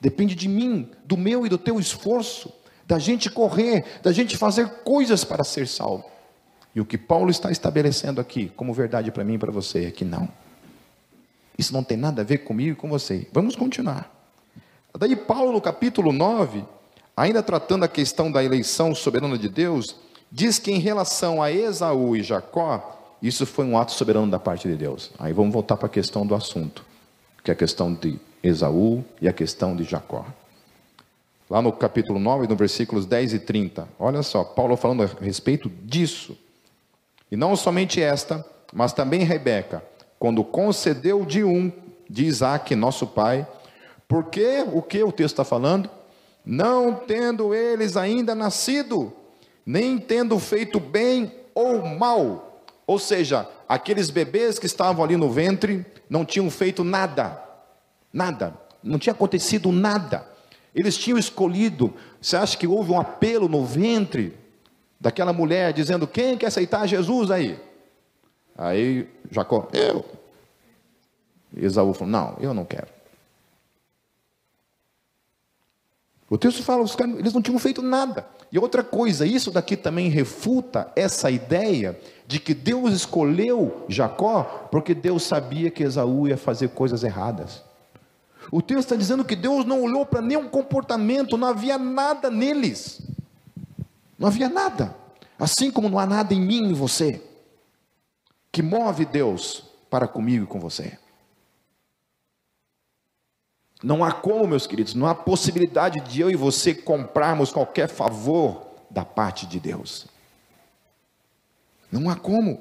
Depende de mim, do meu e do teu esforço, da gente correr, da gente fazer coisas para ser salvo. E o que Paulo está estabelecendo aqui, como verdade para mim e para você, é que não. Isso não tem nada a ver comigo e com você. Vamos continuar. Daí, Paulo, capítulo 9, ainda tratando a questão da eleição soberana de Deus, diz que em relação a Esaú e Jacó, isso foi um ato soberano da parte de Deus. Aí vamos voltar para a questão do assunto, que é a questão de Esaú e a questão de Jacó. Lá no capítulo 9, no versículos 10 e 30, olha só, Paulo falando a respeito disso. E não somente esta, mas também Rebeca, quando concedeu de um, de Isaac, nosso pai, porque o que o texto está falando? Não tendo eles ainda nascido, nem tendo feito bem ou mal. Ou seja, aqueles bebês que estavam ali no ventre não tinham feito nada, nada, não tinha acontecido nada. Eles tinham escolhido. Você acha que houve um apelo no ventre daquela mulher dizendo: Quem quer aceitar Jesus aí? Aí Jacó, eu. Esaú falou: Não, eu não quero. O texto fala, os caras, eles não tinham feito nada. E outra coisa, isso daqui também refuta essa ideia de que Deus escolheu Jacó porque Deus sabia que Esaú ia fazer coisas erradas. O texto está dizendo que Deus não olhou para nenhum comportamento, não havia nada neles. Não havia nada. Assim como não há nada em mim e você que move Deus para comigo e com você. Não há como, meus queridos, não há possibilidade de eu e você comprarmos qualquer favor da parte de Deus. Não há como.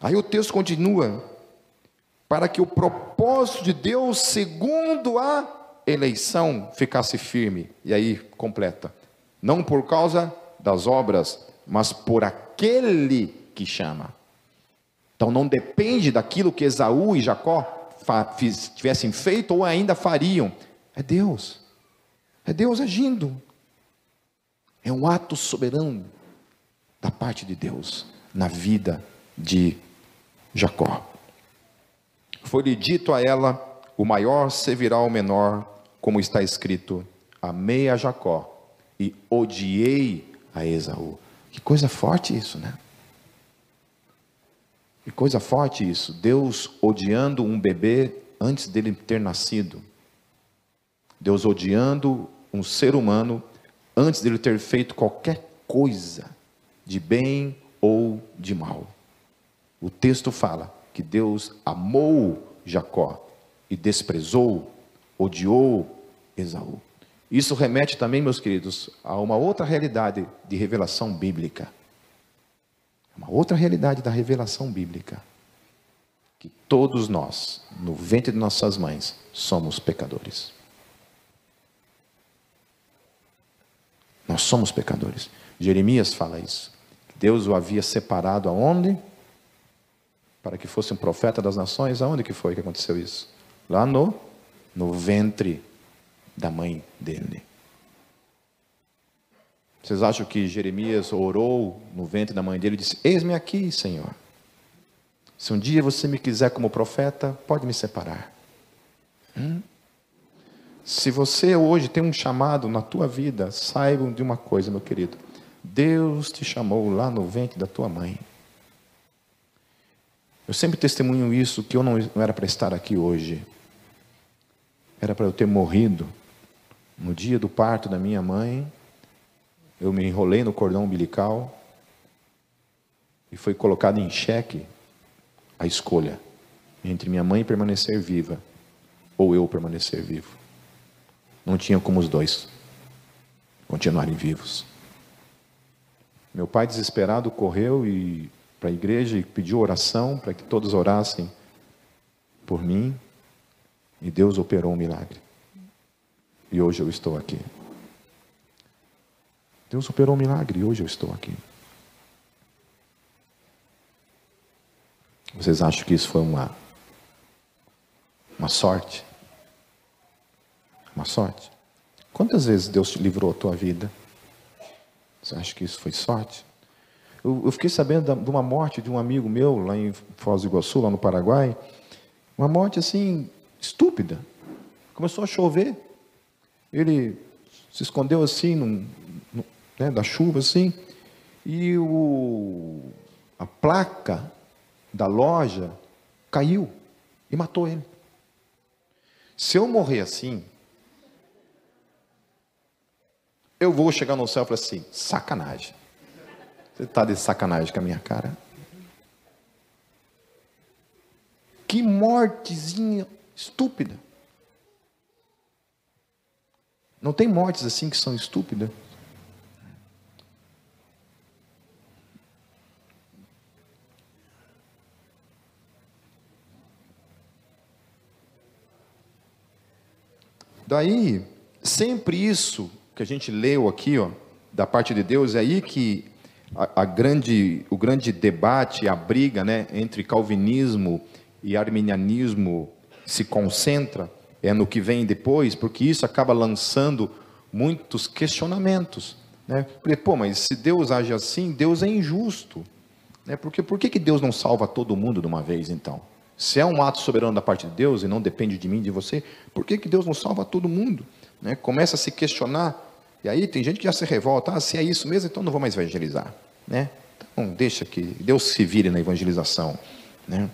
Aí o texto continua: para que o propósito de Deus, segundo a eleição, ficasse firme. E aí completa: não por causa das obras, mas por aquele que chama. Então não depende daquilo que Esaú e Jacó tivessem feito ou ainda fariam. É Deus. É Deus agindo. É um ato soberano da parte de Deus na vida de Jacó. Foi-lhe dito a ela: o maior servirá ao menor, como está escrito: amei a Jacó e odiei a Esaú. Que coisa forte isso, né? Que coisa forte isso. Deus odiando um bebê antes dele ter nascido. Deus odiando um ser humano antes dele ter feito qualquer coisa de bem ou de mal. O texto fala que Deus amou Jacó e desprezou, odiou Esaú. Isso remete também, meus queridos, a uma outra realidade de revelação bíblica. Uma outra realidade da revelação bíblica. Que todos nós, no ventre de nossas mães, somos pecadores. Nós somos pecadores. Jeremias fala isso. Deus o havia separado aonde? Para que fosse um profeta das nações. Aonde que foi que aconteceu isso? Lá no, no ventre da mãe dele. Vocês acham que Jeremias orou no ventre da mãe dele e disse: Eis-me aqui, Senhor. Se um dia você me quiser como profeta, pode me separar. Hum? Se você hoje tem um chamado na tua vida, saibam de uma coisa, meu querido. Deus te chamou lá no ventre da tua mãe. Eu sempre testemunho isso, que eu não, não era para estar aqui hoje. Era para eu ter morrido no dia do parto da minha mãe eu me enrolei no cordão umbilical e foi colocado em xeque a escolha entre minha mãe permanecer viva ou eu permanecer vivo. Não tinha como os dois continuarem vivos. Meu pai desesperado correu e para a igreja e pediu oração para que todos orassem por mim e Deus operou um milagre. E hoje eu estou aqui. Deus operou um milagre e hoje eu estou aqui. Vocês acham que isso foi uma, uma sorte? Uma sorte? Quantas vezes Deus te livrou a tua vida? Você acha que isso foi sorte? Eu, fiquei sabendo de uma morte de um amigo meu lá em Foz do Iguaçu, lá no Paraguai. Uma morte assim, estúpida. Começou a chover. Ele se escondeu assim num, né, da chuva assim, e o, a placa da loja caiu e matou ele. Se eu morrer assim, eu vou chegar no céu e falar assim: sacanagem. Você está de sacanagem com a minha cara? Que mortezinha estúpida. Não tem mortes assim que são estúpidas? Daí, sempre isso que a gente leu aqui, ó, da parte de Deus, é aí que a, a grande, o grande debate, a briga né, entre calvinismo e arminianismo se concentra, é no que vem depois, porque isso acaba lançando muitos questionamentos. Né? Porque, pô, mas se Deus age assim, Deus é injusto. Né? Porque por que, que Deus não salva todo mundo de uma vez, então? Se é um ato soberano da parte de Deus e não depende de mim, de você, por que, que Deus não salva todo mundo? Né? Começa a se questionar. E aí tem gente que já se revolta. Ah, se é isso mesmo, então não vou mais evangelizar. Né? Então deixa que Deus se vire na evangelização. Né?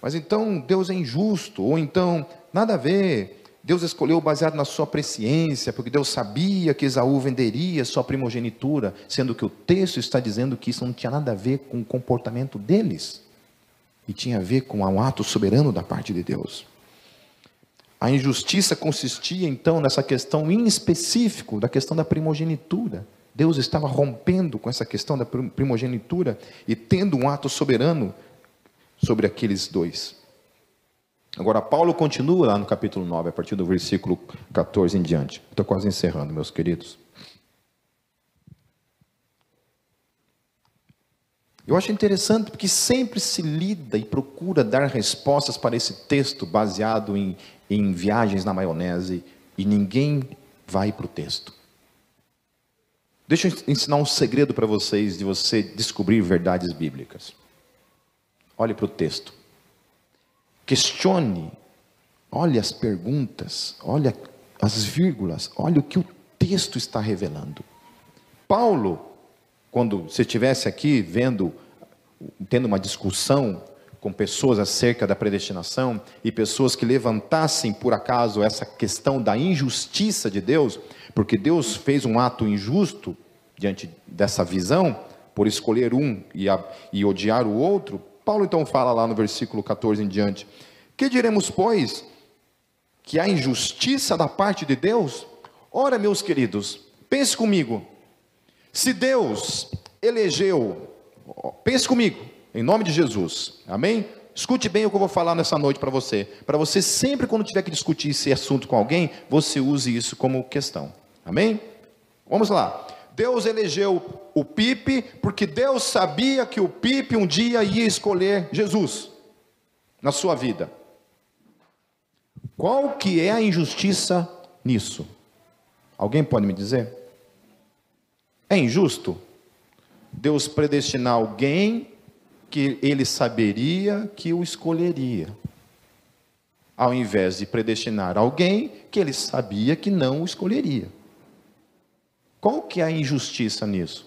Mas então Deus é injusto, ou então nada a ver. Deus escolheu baseado na sua presciência, porque Deus sabia que Esaú venderia sua primogenitura, sendo que o texto está dizendo que isso não tinha nada a ver com o comportamento deles e tinha a ver com um ato soberano da parte de Deus. A injustiça consistia então nessa questão em específico da questão da primogenitura. Deus estava rompendo com essa questão da primogenitura e tendo um ato soberano sobre aqueles dois. Agora, Paulo continua lá no capítulo 9, a partir do versículo 14 em diante. Estou quase encerrando, meus queridos. Eu acho interessante porque sempre se lida e procura dar respostas para esse texto baseado em, em viagens na maionese e ninguém vai para o texto. Deixa eu ensinar um segredo para vocês de você descobrir verdades bíblicas. Olhe para o texto. Questione. Olhe as perguntas. Olhe as vírgulas. Olhe o que o texto está revelando. Paulo quando você estivesse aqui vendo, tendo uma discussão com pessoas acerca da predestinação e pessoas que levantassem por acaso essa questão da injustiça de Deus, porque Deus fez um ato injusto diante dessa visão, por escolher um e, a, e odiar o outro, Paulo então fala lá no versículo 14 em diante: Que diremos, pois, que há injustiça da parte de Deus? Ora, meus queridos, pense comigo, se Deus elegeu, pense comigo, em nome de Jesus, amém? Escute bem o que eu vou falar nessa noite para você. Para você, sempre quando tiver que discutir esse assunto com alguém, você use isso como questão. Amém? Vamos lá. Deus elegeu o Pipe porque Deus sabia que o Pipe um dia ia escolher Jesus na sua vida. Qual que é a injustiça nisso? Alguém pode me dizer? É injusto Deus predestinar alguém que ele saberia que o escolheria, ao invés de predestinar alguém que ele sabia que não o escolheria. Qual que é a injustiça nisso?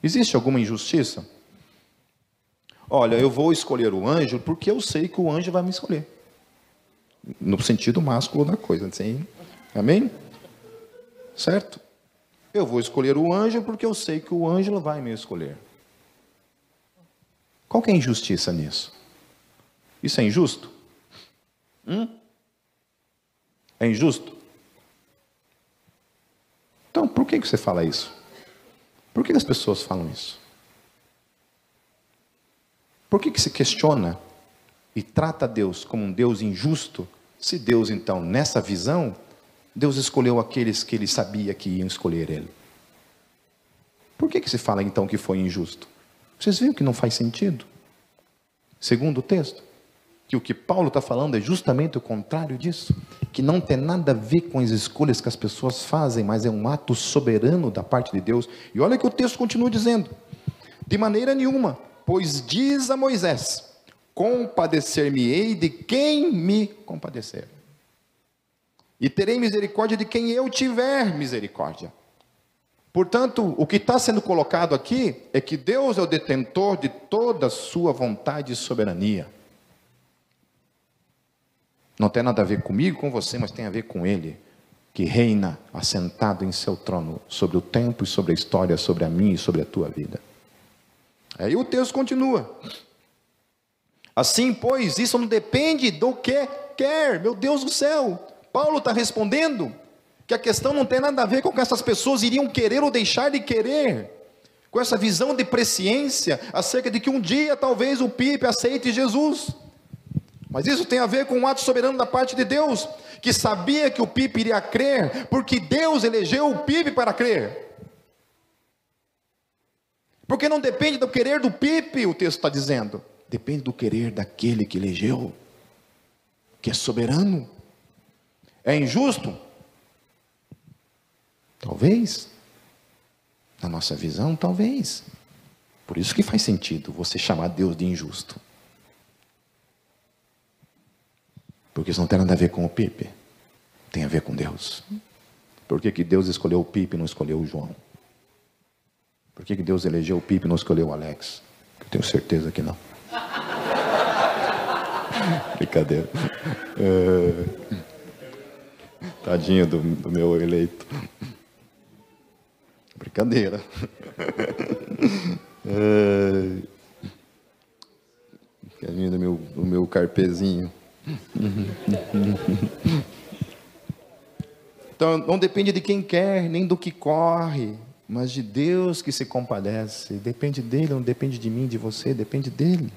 Existe alguma injustiça? Olha, eu vou escolher o anjo porque eu sei que o anjo vai me escolher. No sentido másculo da coisa, assim. Amém? Certo? Eu vou escolher o anjo porque eu sei que o anjo vai me escolher. Qual que é a injustiça nisso? Isso é injusto? Hum? É injusto? Então, por que você fala isso? Por que as pessoas falam isso? Por que, que se questiona e trata Deus como um Deus injusto, se Deus, então, nessa visão, Deus escolheu aqueles que ele sabia que iam escolher ele. Por que, que se fala então que foi injusto? Vocês viram que não faz sentido? Segundo o texto, que o que Paulo está falando é justamente o contrário disso, que não tem nada a ver com as escolhas que as pessoas fazem, mas é um ato soberano da parte de Deus. E olha que o texto continua dizendo: de maneira nenhuma, pois diz a Moisés: compadecer-me-ei de quem me compadecer e terei misericórdia de quem eu tiver misericórdia. Portanto, o que está sendo colocado aqui é que Deus é o detentor de toda a sua vontade e soberania. Não tem nada a ver comigo, com você, mas tem a ver com Ele, que reina assentado em seu trono sobre o tempo e sobre a história, sobre a minha e sobre a tua vida. Aí o texto continua. Assim, pois, isso não depende do que quer, meu Deus do céu. Paulo está respondendo que a questão não tem nada a ver com o que essas pessoas iriam querer ou deixar de querer, com essa visão de presciência acerca de que um dia talvez o Pipe aceite Jesus. Mas isso tem a ver com um ato soberano da parte de Deus, que sabia que o Pipe iria crer, porque Deus elegeu o Pipe para crer. Porque não depende do querer do Pipe, o texto está dizendo, depende do querer daquele que elegeu, que é soberano. É injusto? Talvez. Na nossa visão, talvez. Por isso que faz sentido você chamar Deus de injusto. Porque isso não tem nada a ver com o Pipe. Tem a ver com Deus. Por que, que Deus escolheu o Pipe e não escolheu o João? Por que, que Deus elegeu o Pipe e não escolheu o Alex? Eu tenho certeza que não. Brincadeira. É... Tadinho do, do meu eleito. Brincadeira. É... Do meu, do meu carpezinho. Então, não depende de quem quer, nem do que corre, mas de Deus que se compadece. Depende dele, não depende de mim, de você, depende dele.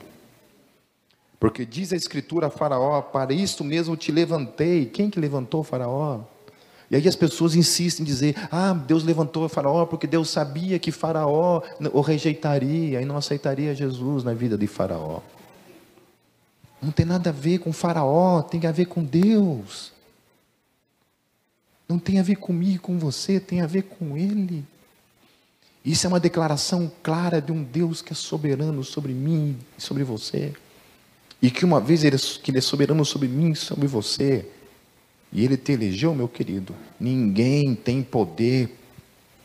Porque diz a Escritura a Faraó: Para isso mesmo te levantei. Quem que levantou o Faraó? E aí as pessoas insistem em dizer: Ah, Deus levantou Faraó porque Deus sabia que Faraó o rejeitaria e não aceitaria Jesus na vida de Faraó. Não tem nada a ver com Faraó, tem a ver com Deus. Não tem a ver comigo, com você, tem a ver com Ele. Isso é uma declaração clara de um Deus que é soberano sobre mim e sobre você. E que uma vez ele, que ele é soberano sobre mim e sobre você, e Ele te elegeu, meu querido, ninguém tem poder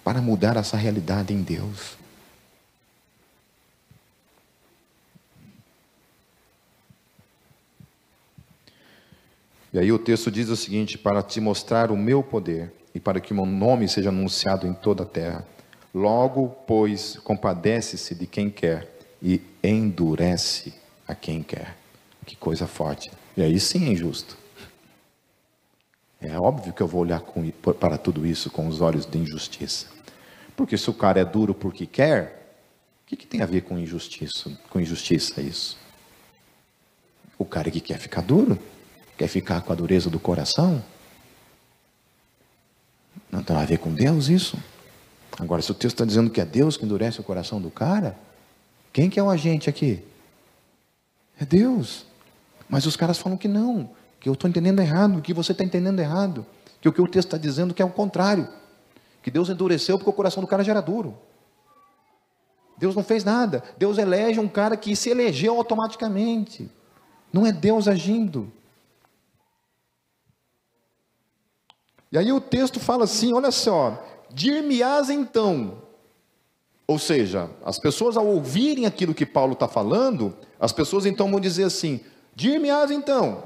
para mudar essa realidade em Deus. E aí o texto diz o seguinte: para te mostrar o meu poder e para que o meu nome seja anunciado em toda a terra. Logo, pois, compadece-se de quem quer e endurece a quem quer. Que coisa forte. E aí sim é injusto. É óbvio que eu vou olhar com, para tudo isso com os olhos de injustiça. Porque se o cara é duro porque quer, o que, que tem a ver com injustiça? Com injustiça isso? O cara que quer ficar duro, Quer ficar com a dureza do coração? Não tem a ver com Deus isso? Agora, se o texto está dizendo que é Deus que endurece o coração do cara, quem que é o agente aqui? É Deus. Mas os caras falam que não, que eu estou entendendo errado, que você está entendendo errado, que o que o texto está dizendo que é o contrário, que Deus endureceu porque o coração do cara já era duro. Deus não fez nada. Deus elege um cara que se elegeu automaticamente. Não é Deus agindo. E aí o texto fala assim: olha só, dir-me-ás então. Ou seja, as pessoas ao ouvirem aquilo que Paulo está falando, as pessoas então vão dizer assim: dir-me-ás então.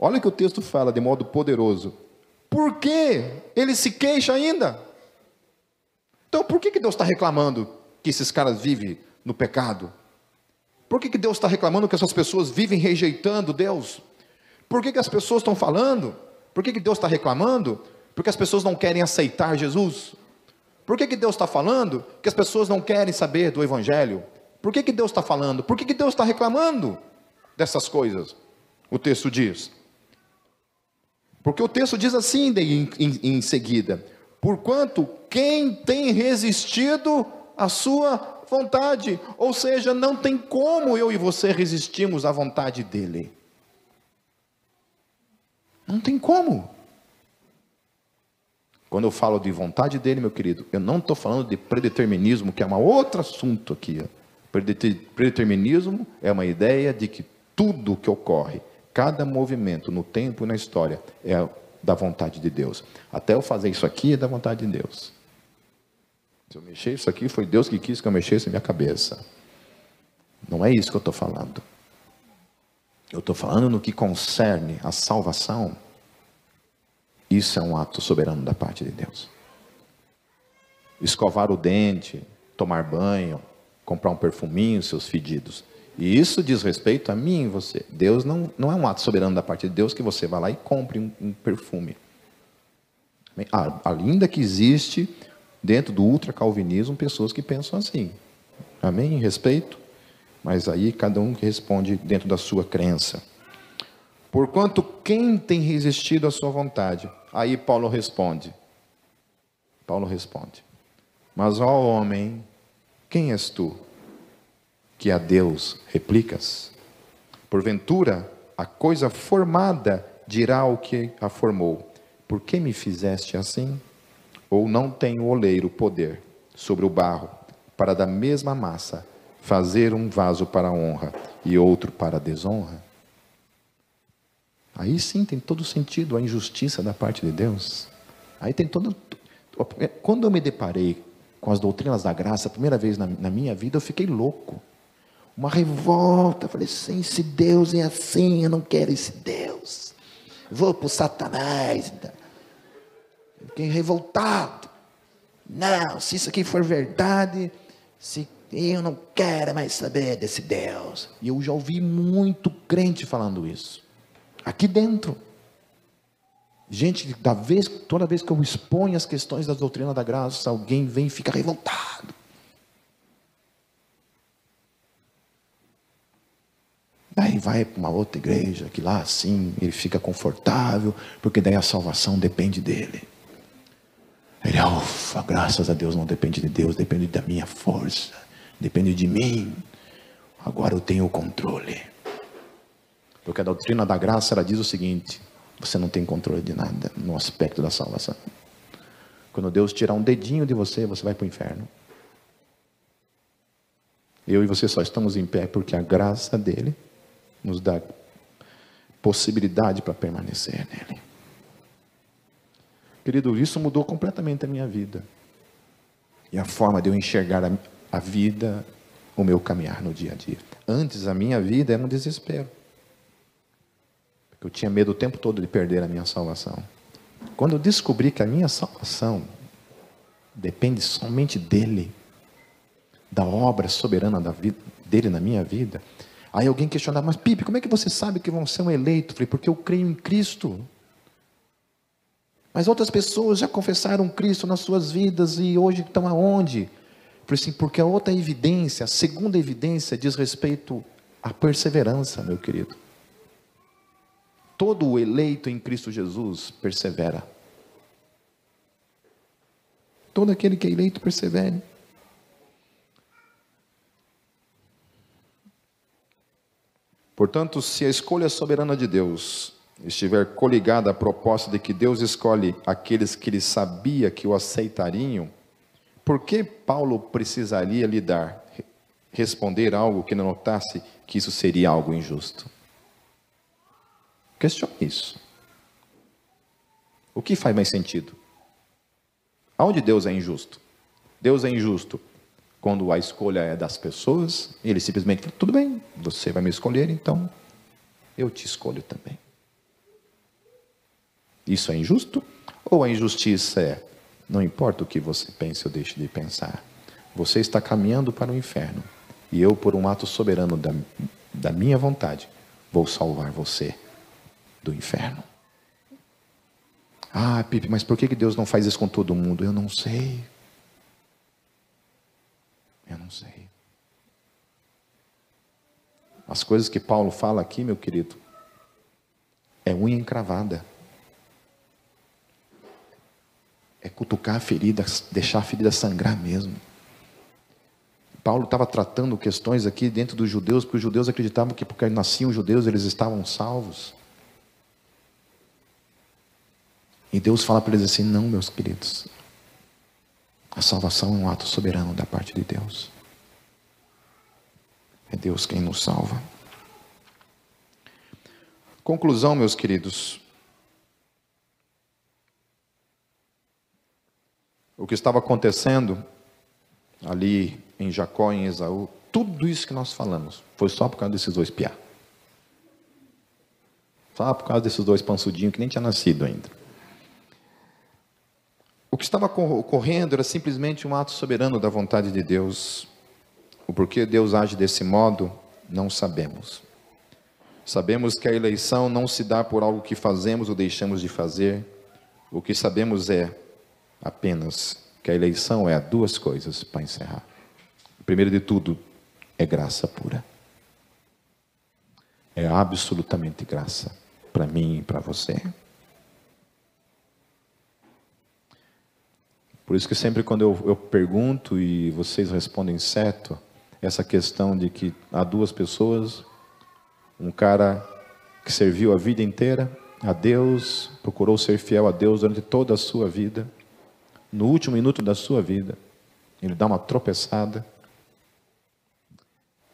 Olha o que o texto fala de modo poderoso. Por que ele se queixa ainda? Então por que, que Deus está reclamando que esses caras vivem no pecado? Por que, que Deus está reclamando que essas pessoas vivem rejeitando Deus? Por que, que as pessoas estão falando por que, que Deus está reclamando? Porque as pessoas não querem aceitar Jesus. Por que, que Deus está falando? Que as pessoas não querem saber do Evangelho. Por que, que Deus está falando? Por que, que Deus está reclamando dessas coisas? O texto diz. Porque o texto diz assim em, em, em seguida: Porquanto quem tem resistido à sua vontade, ou seja, não tem como eu e você resistirmos à vontade dele. Não tem como. Quando eu falo de vontade dele, meu querido, eu não estou falando de predeterminismo, que é um outro assunto aqui. Predeterminismo é uma ideia de que tudo que ocorre, cada movimento no tempo e na história, é da vontade de Deus. Até eu fazer isso aqui é da vontade de Deus. Se eu mexer isso aqui, foi Deus que quis que eu mexesse minha cabeça. Não é isso que eu estou falando. Eu estou falando no que concerne a salvação. Isso é um ato soberano da parte de Deus. Escovar o dente, tomar banho, comprar um perfuminho, seus pedidos. E isso diz respeito a mim e você. Deus não, não é um ato soberano da parte de Deus que você vá lá e compre um, um perfume. Ainda que existe dentro do ultracalvinismo pessoas que pensam assim. Amém? Respeito? Mas aí cada um responde dentro da sua crença. Porquanto quem tem resistido à sua vontade? Aí Paulo responde. Paulo responde. Mas ó homem, quem és tu? Que a Deus replicas? Porventura, a coisa formada dirá o que a formou: Por que me fizeste assim? Ou não tem o oleiro poder sobre o barro, para da mesma massa fazer um vaso para honra e outro para desonra? Aí sim tem todo sentido a injustiça da parte de Deus. Aí tem todo. Quando eu me deparei com as doutrinas da graça, a primeira vez na, na minha vida, eu fiquei louco. Uma revolta. Eu falei assim: se Deus é assim, eu não quero esse Deus. Vou para o Satanás. Eu fiquei revoltado. Não, se isso aqui for verdade, se eu não quero mais saber desse Deus. E eu já ouvi muito crente falando isso. Aqui dentro. Gente, da vez, toda vez que eu exponho as questões da doutrina da graça, alguém vem e fica revoltado. Daí vai para uma outra igreja, que lá assim ele fica confortável, porque daí a salvação depende dele. Ele, ufa, graças a Deus não depende de Deus, depende da minha força, depende de mim. Agora eu tenho o controle. Porque a doutrina da graça ela diz o seguinte: você não tem controle de nada no aspecto da salvação. Quando Deus tirar um dedinho de você, você vai para o inferno. Eu e você só estamos em pé porque a graça dele nos dá possibilidade para permanecer nele. Querido, isso mudou completamente a minha vida. E a forma de eu enxergar a, a vida, o meu caminhar no dia a dia. Antes, a minha vida era um desespero. Eu tinha medo o tempo todo de perder a minha salvação. Quando eu descobri que a minha salvação depende somente dele, da obra soberana da vida, dele na minha vida, aí alguém questionava, mas Pipe, como é que você sabe que vão ser um eleito? Eu falei, porque eu creio em Cristo. Mas outras pessoas já confessaram Cristo nas suas vidas e hoje estão aonde? Eu falei assim, porque a outra evidência, a segunda evidência diz respeito à perseverança, meu querido todo o eleito em Cristo Jesus persevera. Todo aquele que é eleito persevere. Portanto, se a escolha soberana de Deus estiver coligada à proposta de que Deus escolhe aqueles que ele sabia que o aceitariam, por que Paulo precisaria lidar, responder algo que não notasse que isso seria algo injusto? Questione isso. O que faz mais sentido? Aonde Deus é injusto? Deus é injusto quando a escolha é das pessoas, ele simplesmente fala, tudo bem, você vai me escolher, então eu te escolho também. Isso é injusto? Ou a injustiça é, não importa o que você pense ou deixe de pensar, você está caminhando para o inferno, e eu, por um ato soberano da, da minha vontade, vou salvar você do inferno. Ah, Pipe, mas por que Deus não faz isso com todo mundo? Eu não sei. Eu não sei. As coisas que Paulo fala aqui, meu querido, é unha encravada. É cutucar a ferida, deixar a ferida sangrar mesmo. Paulo estava tratando questões aqui dentro dos judeus, porque os judeus acreditavam que porque nasciam judeus eles estavam salvos. E Deus fala para eles assim: não, meus queridos, a salvação é um ato soberano da parte de Deus. É Deus quem nos salva. Conclusão, meus queridos. O que estava acontecendo ali em Jacó em Esaú, tudo isso que nós falamos, foi só por causa desses dois piá. Só por causa desses dois pansudinhos que nem tinha nascido ainda. O que estava ocorrendo era simplesmente um ato soberano da vontade de Deus. o porquê Deus age desse modo, não sabemos. Sabemos que a eleição não se dá por algo que fazemos ou deixamos de fazer. O que sabemos é apenas que a eleição é duas coisas para encerrar. Primeiro de tudo, é graça pura. É absolutamente graça para mim e para você. Por isso que sempre quando eu, eu pergunto e vocês respondem certo, essa questão de que há duas pessoas, um cara que serviu a vida inteira a Deus, procurou ser fiel a Deus durante toda a sua vida, no último minuto da sua vida, ele dá uma tropeçada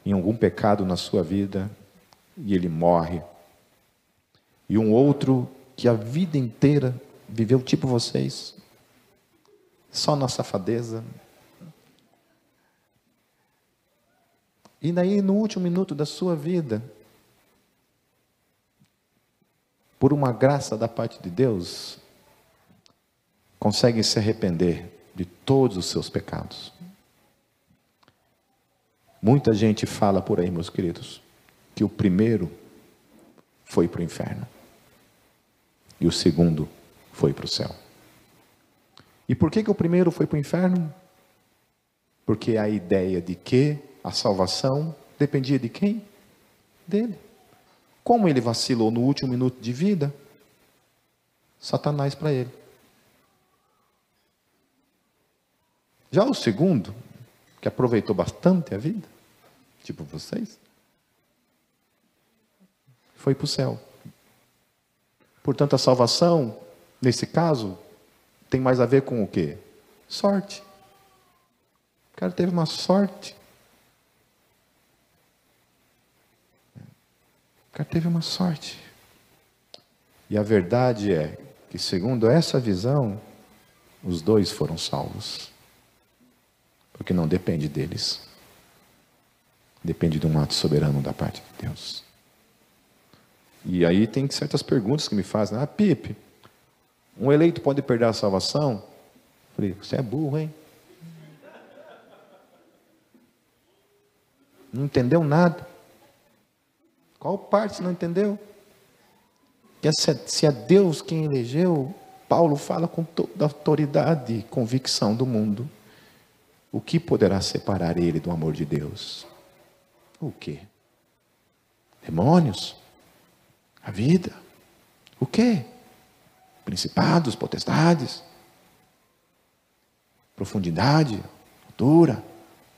em algum pecado na sua vida e ele morre. E um outro que a vida inteira viveu tipo vocês, só na safadeza. E daí, no último minuto da sua vida, por uma graça da parte de Deus, consegue se arrepender de todos os seus pecados. Muita gente fala por aí, meus queridos, que o primeiro foi para o inferno e o segundo foi para o céu. E por que, que o primeiro foi para o inferno? Porque a ideia de que a salvação dependia de quem? Dele. Como ele vacilou no último minuto de vida, Satanás para ele. Já o segundo, que aproveitou bastante a vida, tipo vocês, foi para o céu. Portanto, a salvação, nesse caso, tem mais a ver com o quê? Sorte. O cara teve uma sorte. O cara teve uma sorte. E a verdade é que, segundo essa visão, os dois foram salvos. Porque não depende deles. Depende de um ato soberano da parte de Deus. E aí tem certas perguntas que me fazem. Ah, Pipe, um eleito pode perder a salvação? Falei, você é burro, hein? Não entendeu nada. Qual parte você não entendeu? Que se é Deus quem elegeu, Paulo fala com toda a autoridade e convicção do mundo. O que poderá separar ele do amor de Deus? O que? Demônios? A vida? O que? Principados, potestades? Profundidade? Altura?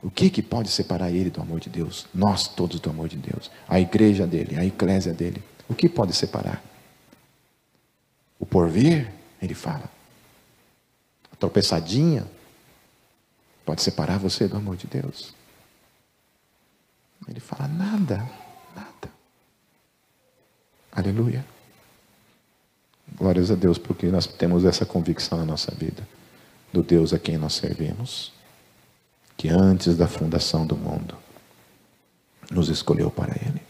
O que, que pode separar ele do amor de Deus? Nós todos do amor de Deus. A igreja dele, a eclésia dele. O que pode separar? O porvir, ele fala. A tropeçadinha pode separar você do amor de Deus. Ele fala nada, nada. Aleluia. Glórias a Deus, porque nós temos essa convicção na nossa vida, do Deus a quem nós servimos, que antes da fundação do mundo nos escolheu para Ele.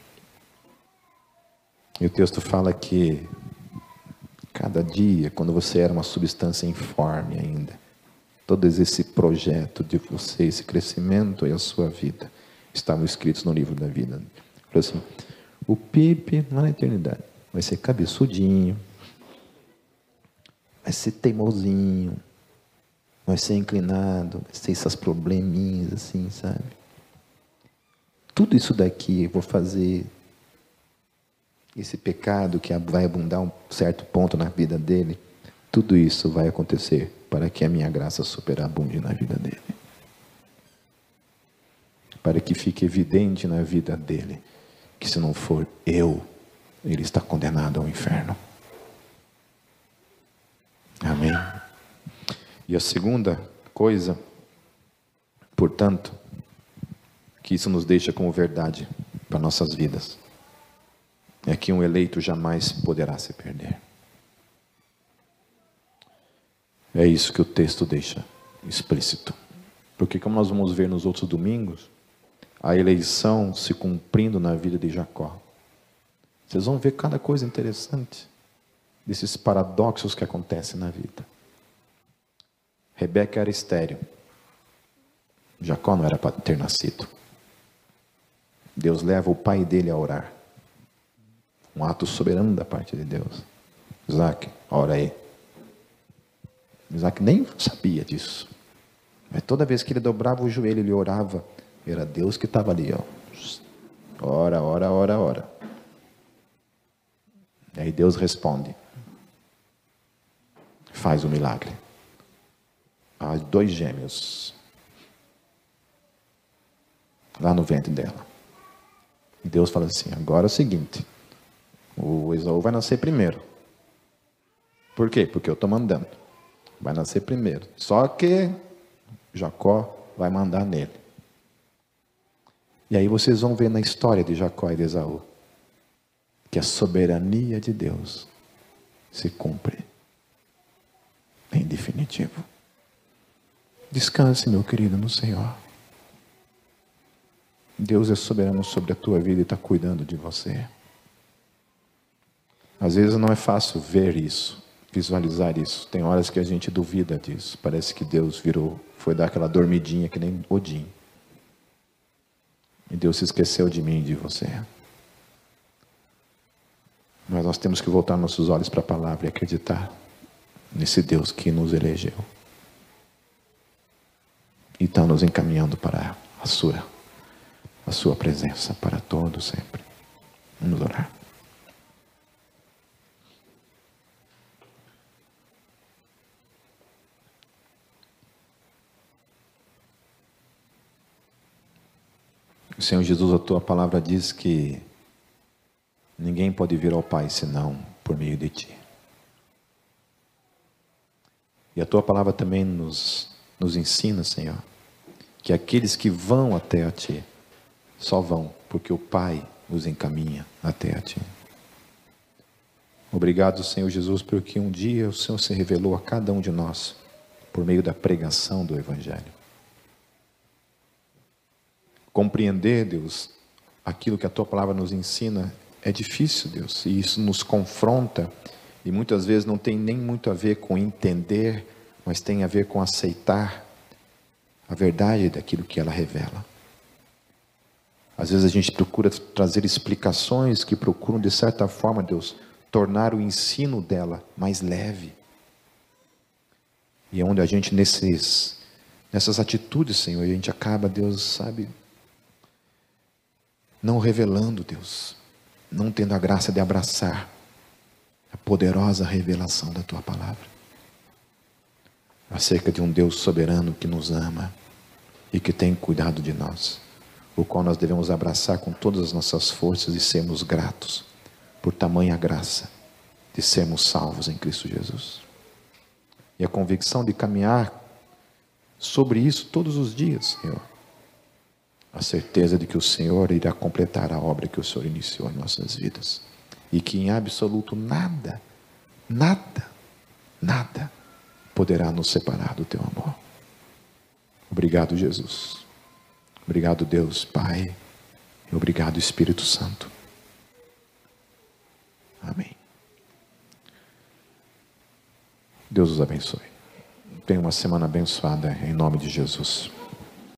E o texto fala que cada dia, quando você era uma substância informe ainda, todo esse projeto de você, esse crescimento e a sua vida, estavam escritos no livro da vida. Falou assim, o Pipe, lá na eternidade, vai ser cabeçudinho, vai ser teimosinho, vai ser inclinado, vai ter esses probleminhas assim, sabe? Tudo isso daqui eu vou fazer esse pecado que vai abundar um certo ponto na vida dele, tudo isso vai acontecer para que a minha graça superabunde na vida dele. Para que fique evidente na vida dele que se não for eu, ele está condenado ao inferno. Amém. E a segunda coisa, portanto, que isso nos deixa como verdade para nossas vidas, é que um eleito jamais poderá se perder. É isso que o texto deixa explícito. Porque, como nós vamos ver nos outros domingos, a eleição se cumprindo na vida de Jacó. Vocês vão ver cada coisa interessante desses paradoxos que acontecem na vida. Rebeca era estéreo. Jacó não era para ter nascido. Deus leva o pai dele a orar. Um ato soberano da parte de Deus. Isaac, ora aí. Isaac nem sabia disso. Mas toda vez que ele dobrava o joelho, ele orava. Era Deus que estava ali, ó. Ora, ora, ora, ora. Aí Deus responde. Faz o milagre. Há dois gêmeos lá no ventre dela. E Deus fala assim: agora é o seguinte, o Esaú vai nascer primeiro. Por quê? Porque eu estou mandando. Vai nascer primeiro. Só que Jacó vai mandar nele. E aí vocês vão ver na história de Jacó e de Esaú que a soberania de Deus se cumpre em definitivo. Descanse, meu querido, no Senhor. Deus é soberano sobre a tua vida e está cuidando de você. Às vezes não é fácil ver isso, visualizar isso. Tem horas que a gente duvida disso. Parece que Deus virou, foi dar aquela dormidinha que nem Odin. E Deus se esqueceu de mim e de você. Mas nós temos que voltar nossos olhos para a palavra e acreditar nesse Deus que nos elegeu. E está nos encaminhando para a sua a sua presença para todos sempre. Vamos orar. Senhor Jesus, a tua palavra diz que ninguém pode vir ao Pai senão por meio de ti. E a tua palavra também nos, nos ensina, Senhor, que aqueles que vão até a ti, só vão porque o Pai os encaminha até a Ti. Obrigado, Senhor Jesus, porque um dia o Senhor se revelou a cada um de nós por meio da pregação do Evangelho. Compreender, Deus, aquilo que a Tua palavra nos ensina é difícil, Deus, e isso nos confronta e muitas vezes não tem nem muito a ver com entender, mas tem a ver com aceitar a verdade daquilo que ela revela. Às vezes a gente procura trazer explicações que procuram, de certa forma, Deus, tornar o ensino dela mais leve. E é onde a gente, nesses, nessas atitudes, Senhor, a gente acaba, Deus, sabe, não revelando, Deus, não tendo a graça de abraçar poderosa revelação da Tua palavra acerca de um Deus soberano que nos ama e que tem cuidado de nós o qual nós devemos abraçar com todas as nossas forças e sermos gratos por tamanha graça de sermos salvos em Cristo Jesus. E a convicção de caminhar sobre isso todos os dias, Senhor. A certeza de que o Senhor irá completar a obra que o Senhor iniciou em nossas vidas. E que em absoluto nada, nada, nada poderá nos separar do teu amor. Obrigado, Jesus. Obrigado, Deus Pai. Obrigado, Espírito Santo. Amém. Deus os abençoe. Tenha uma semana abençoada em nome de Jesus.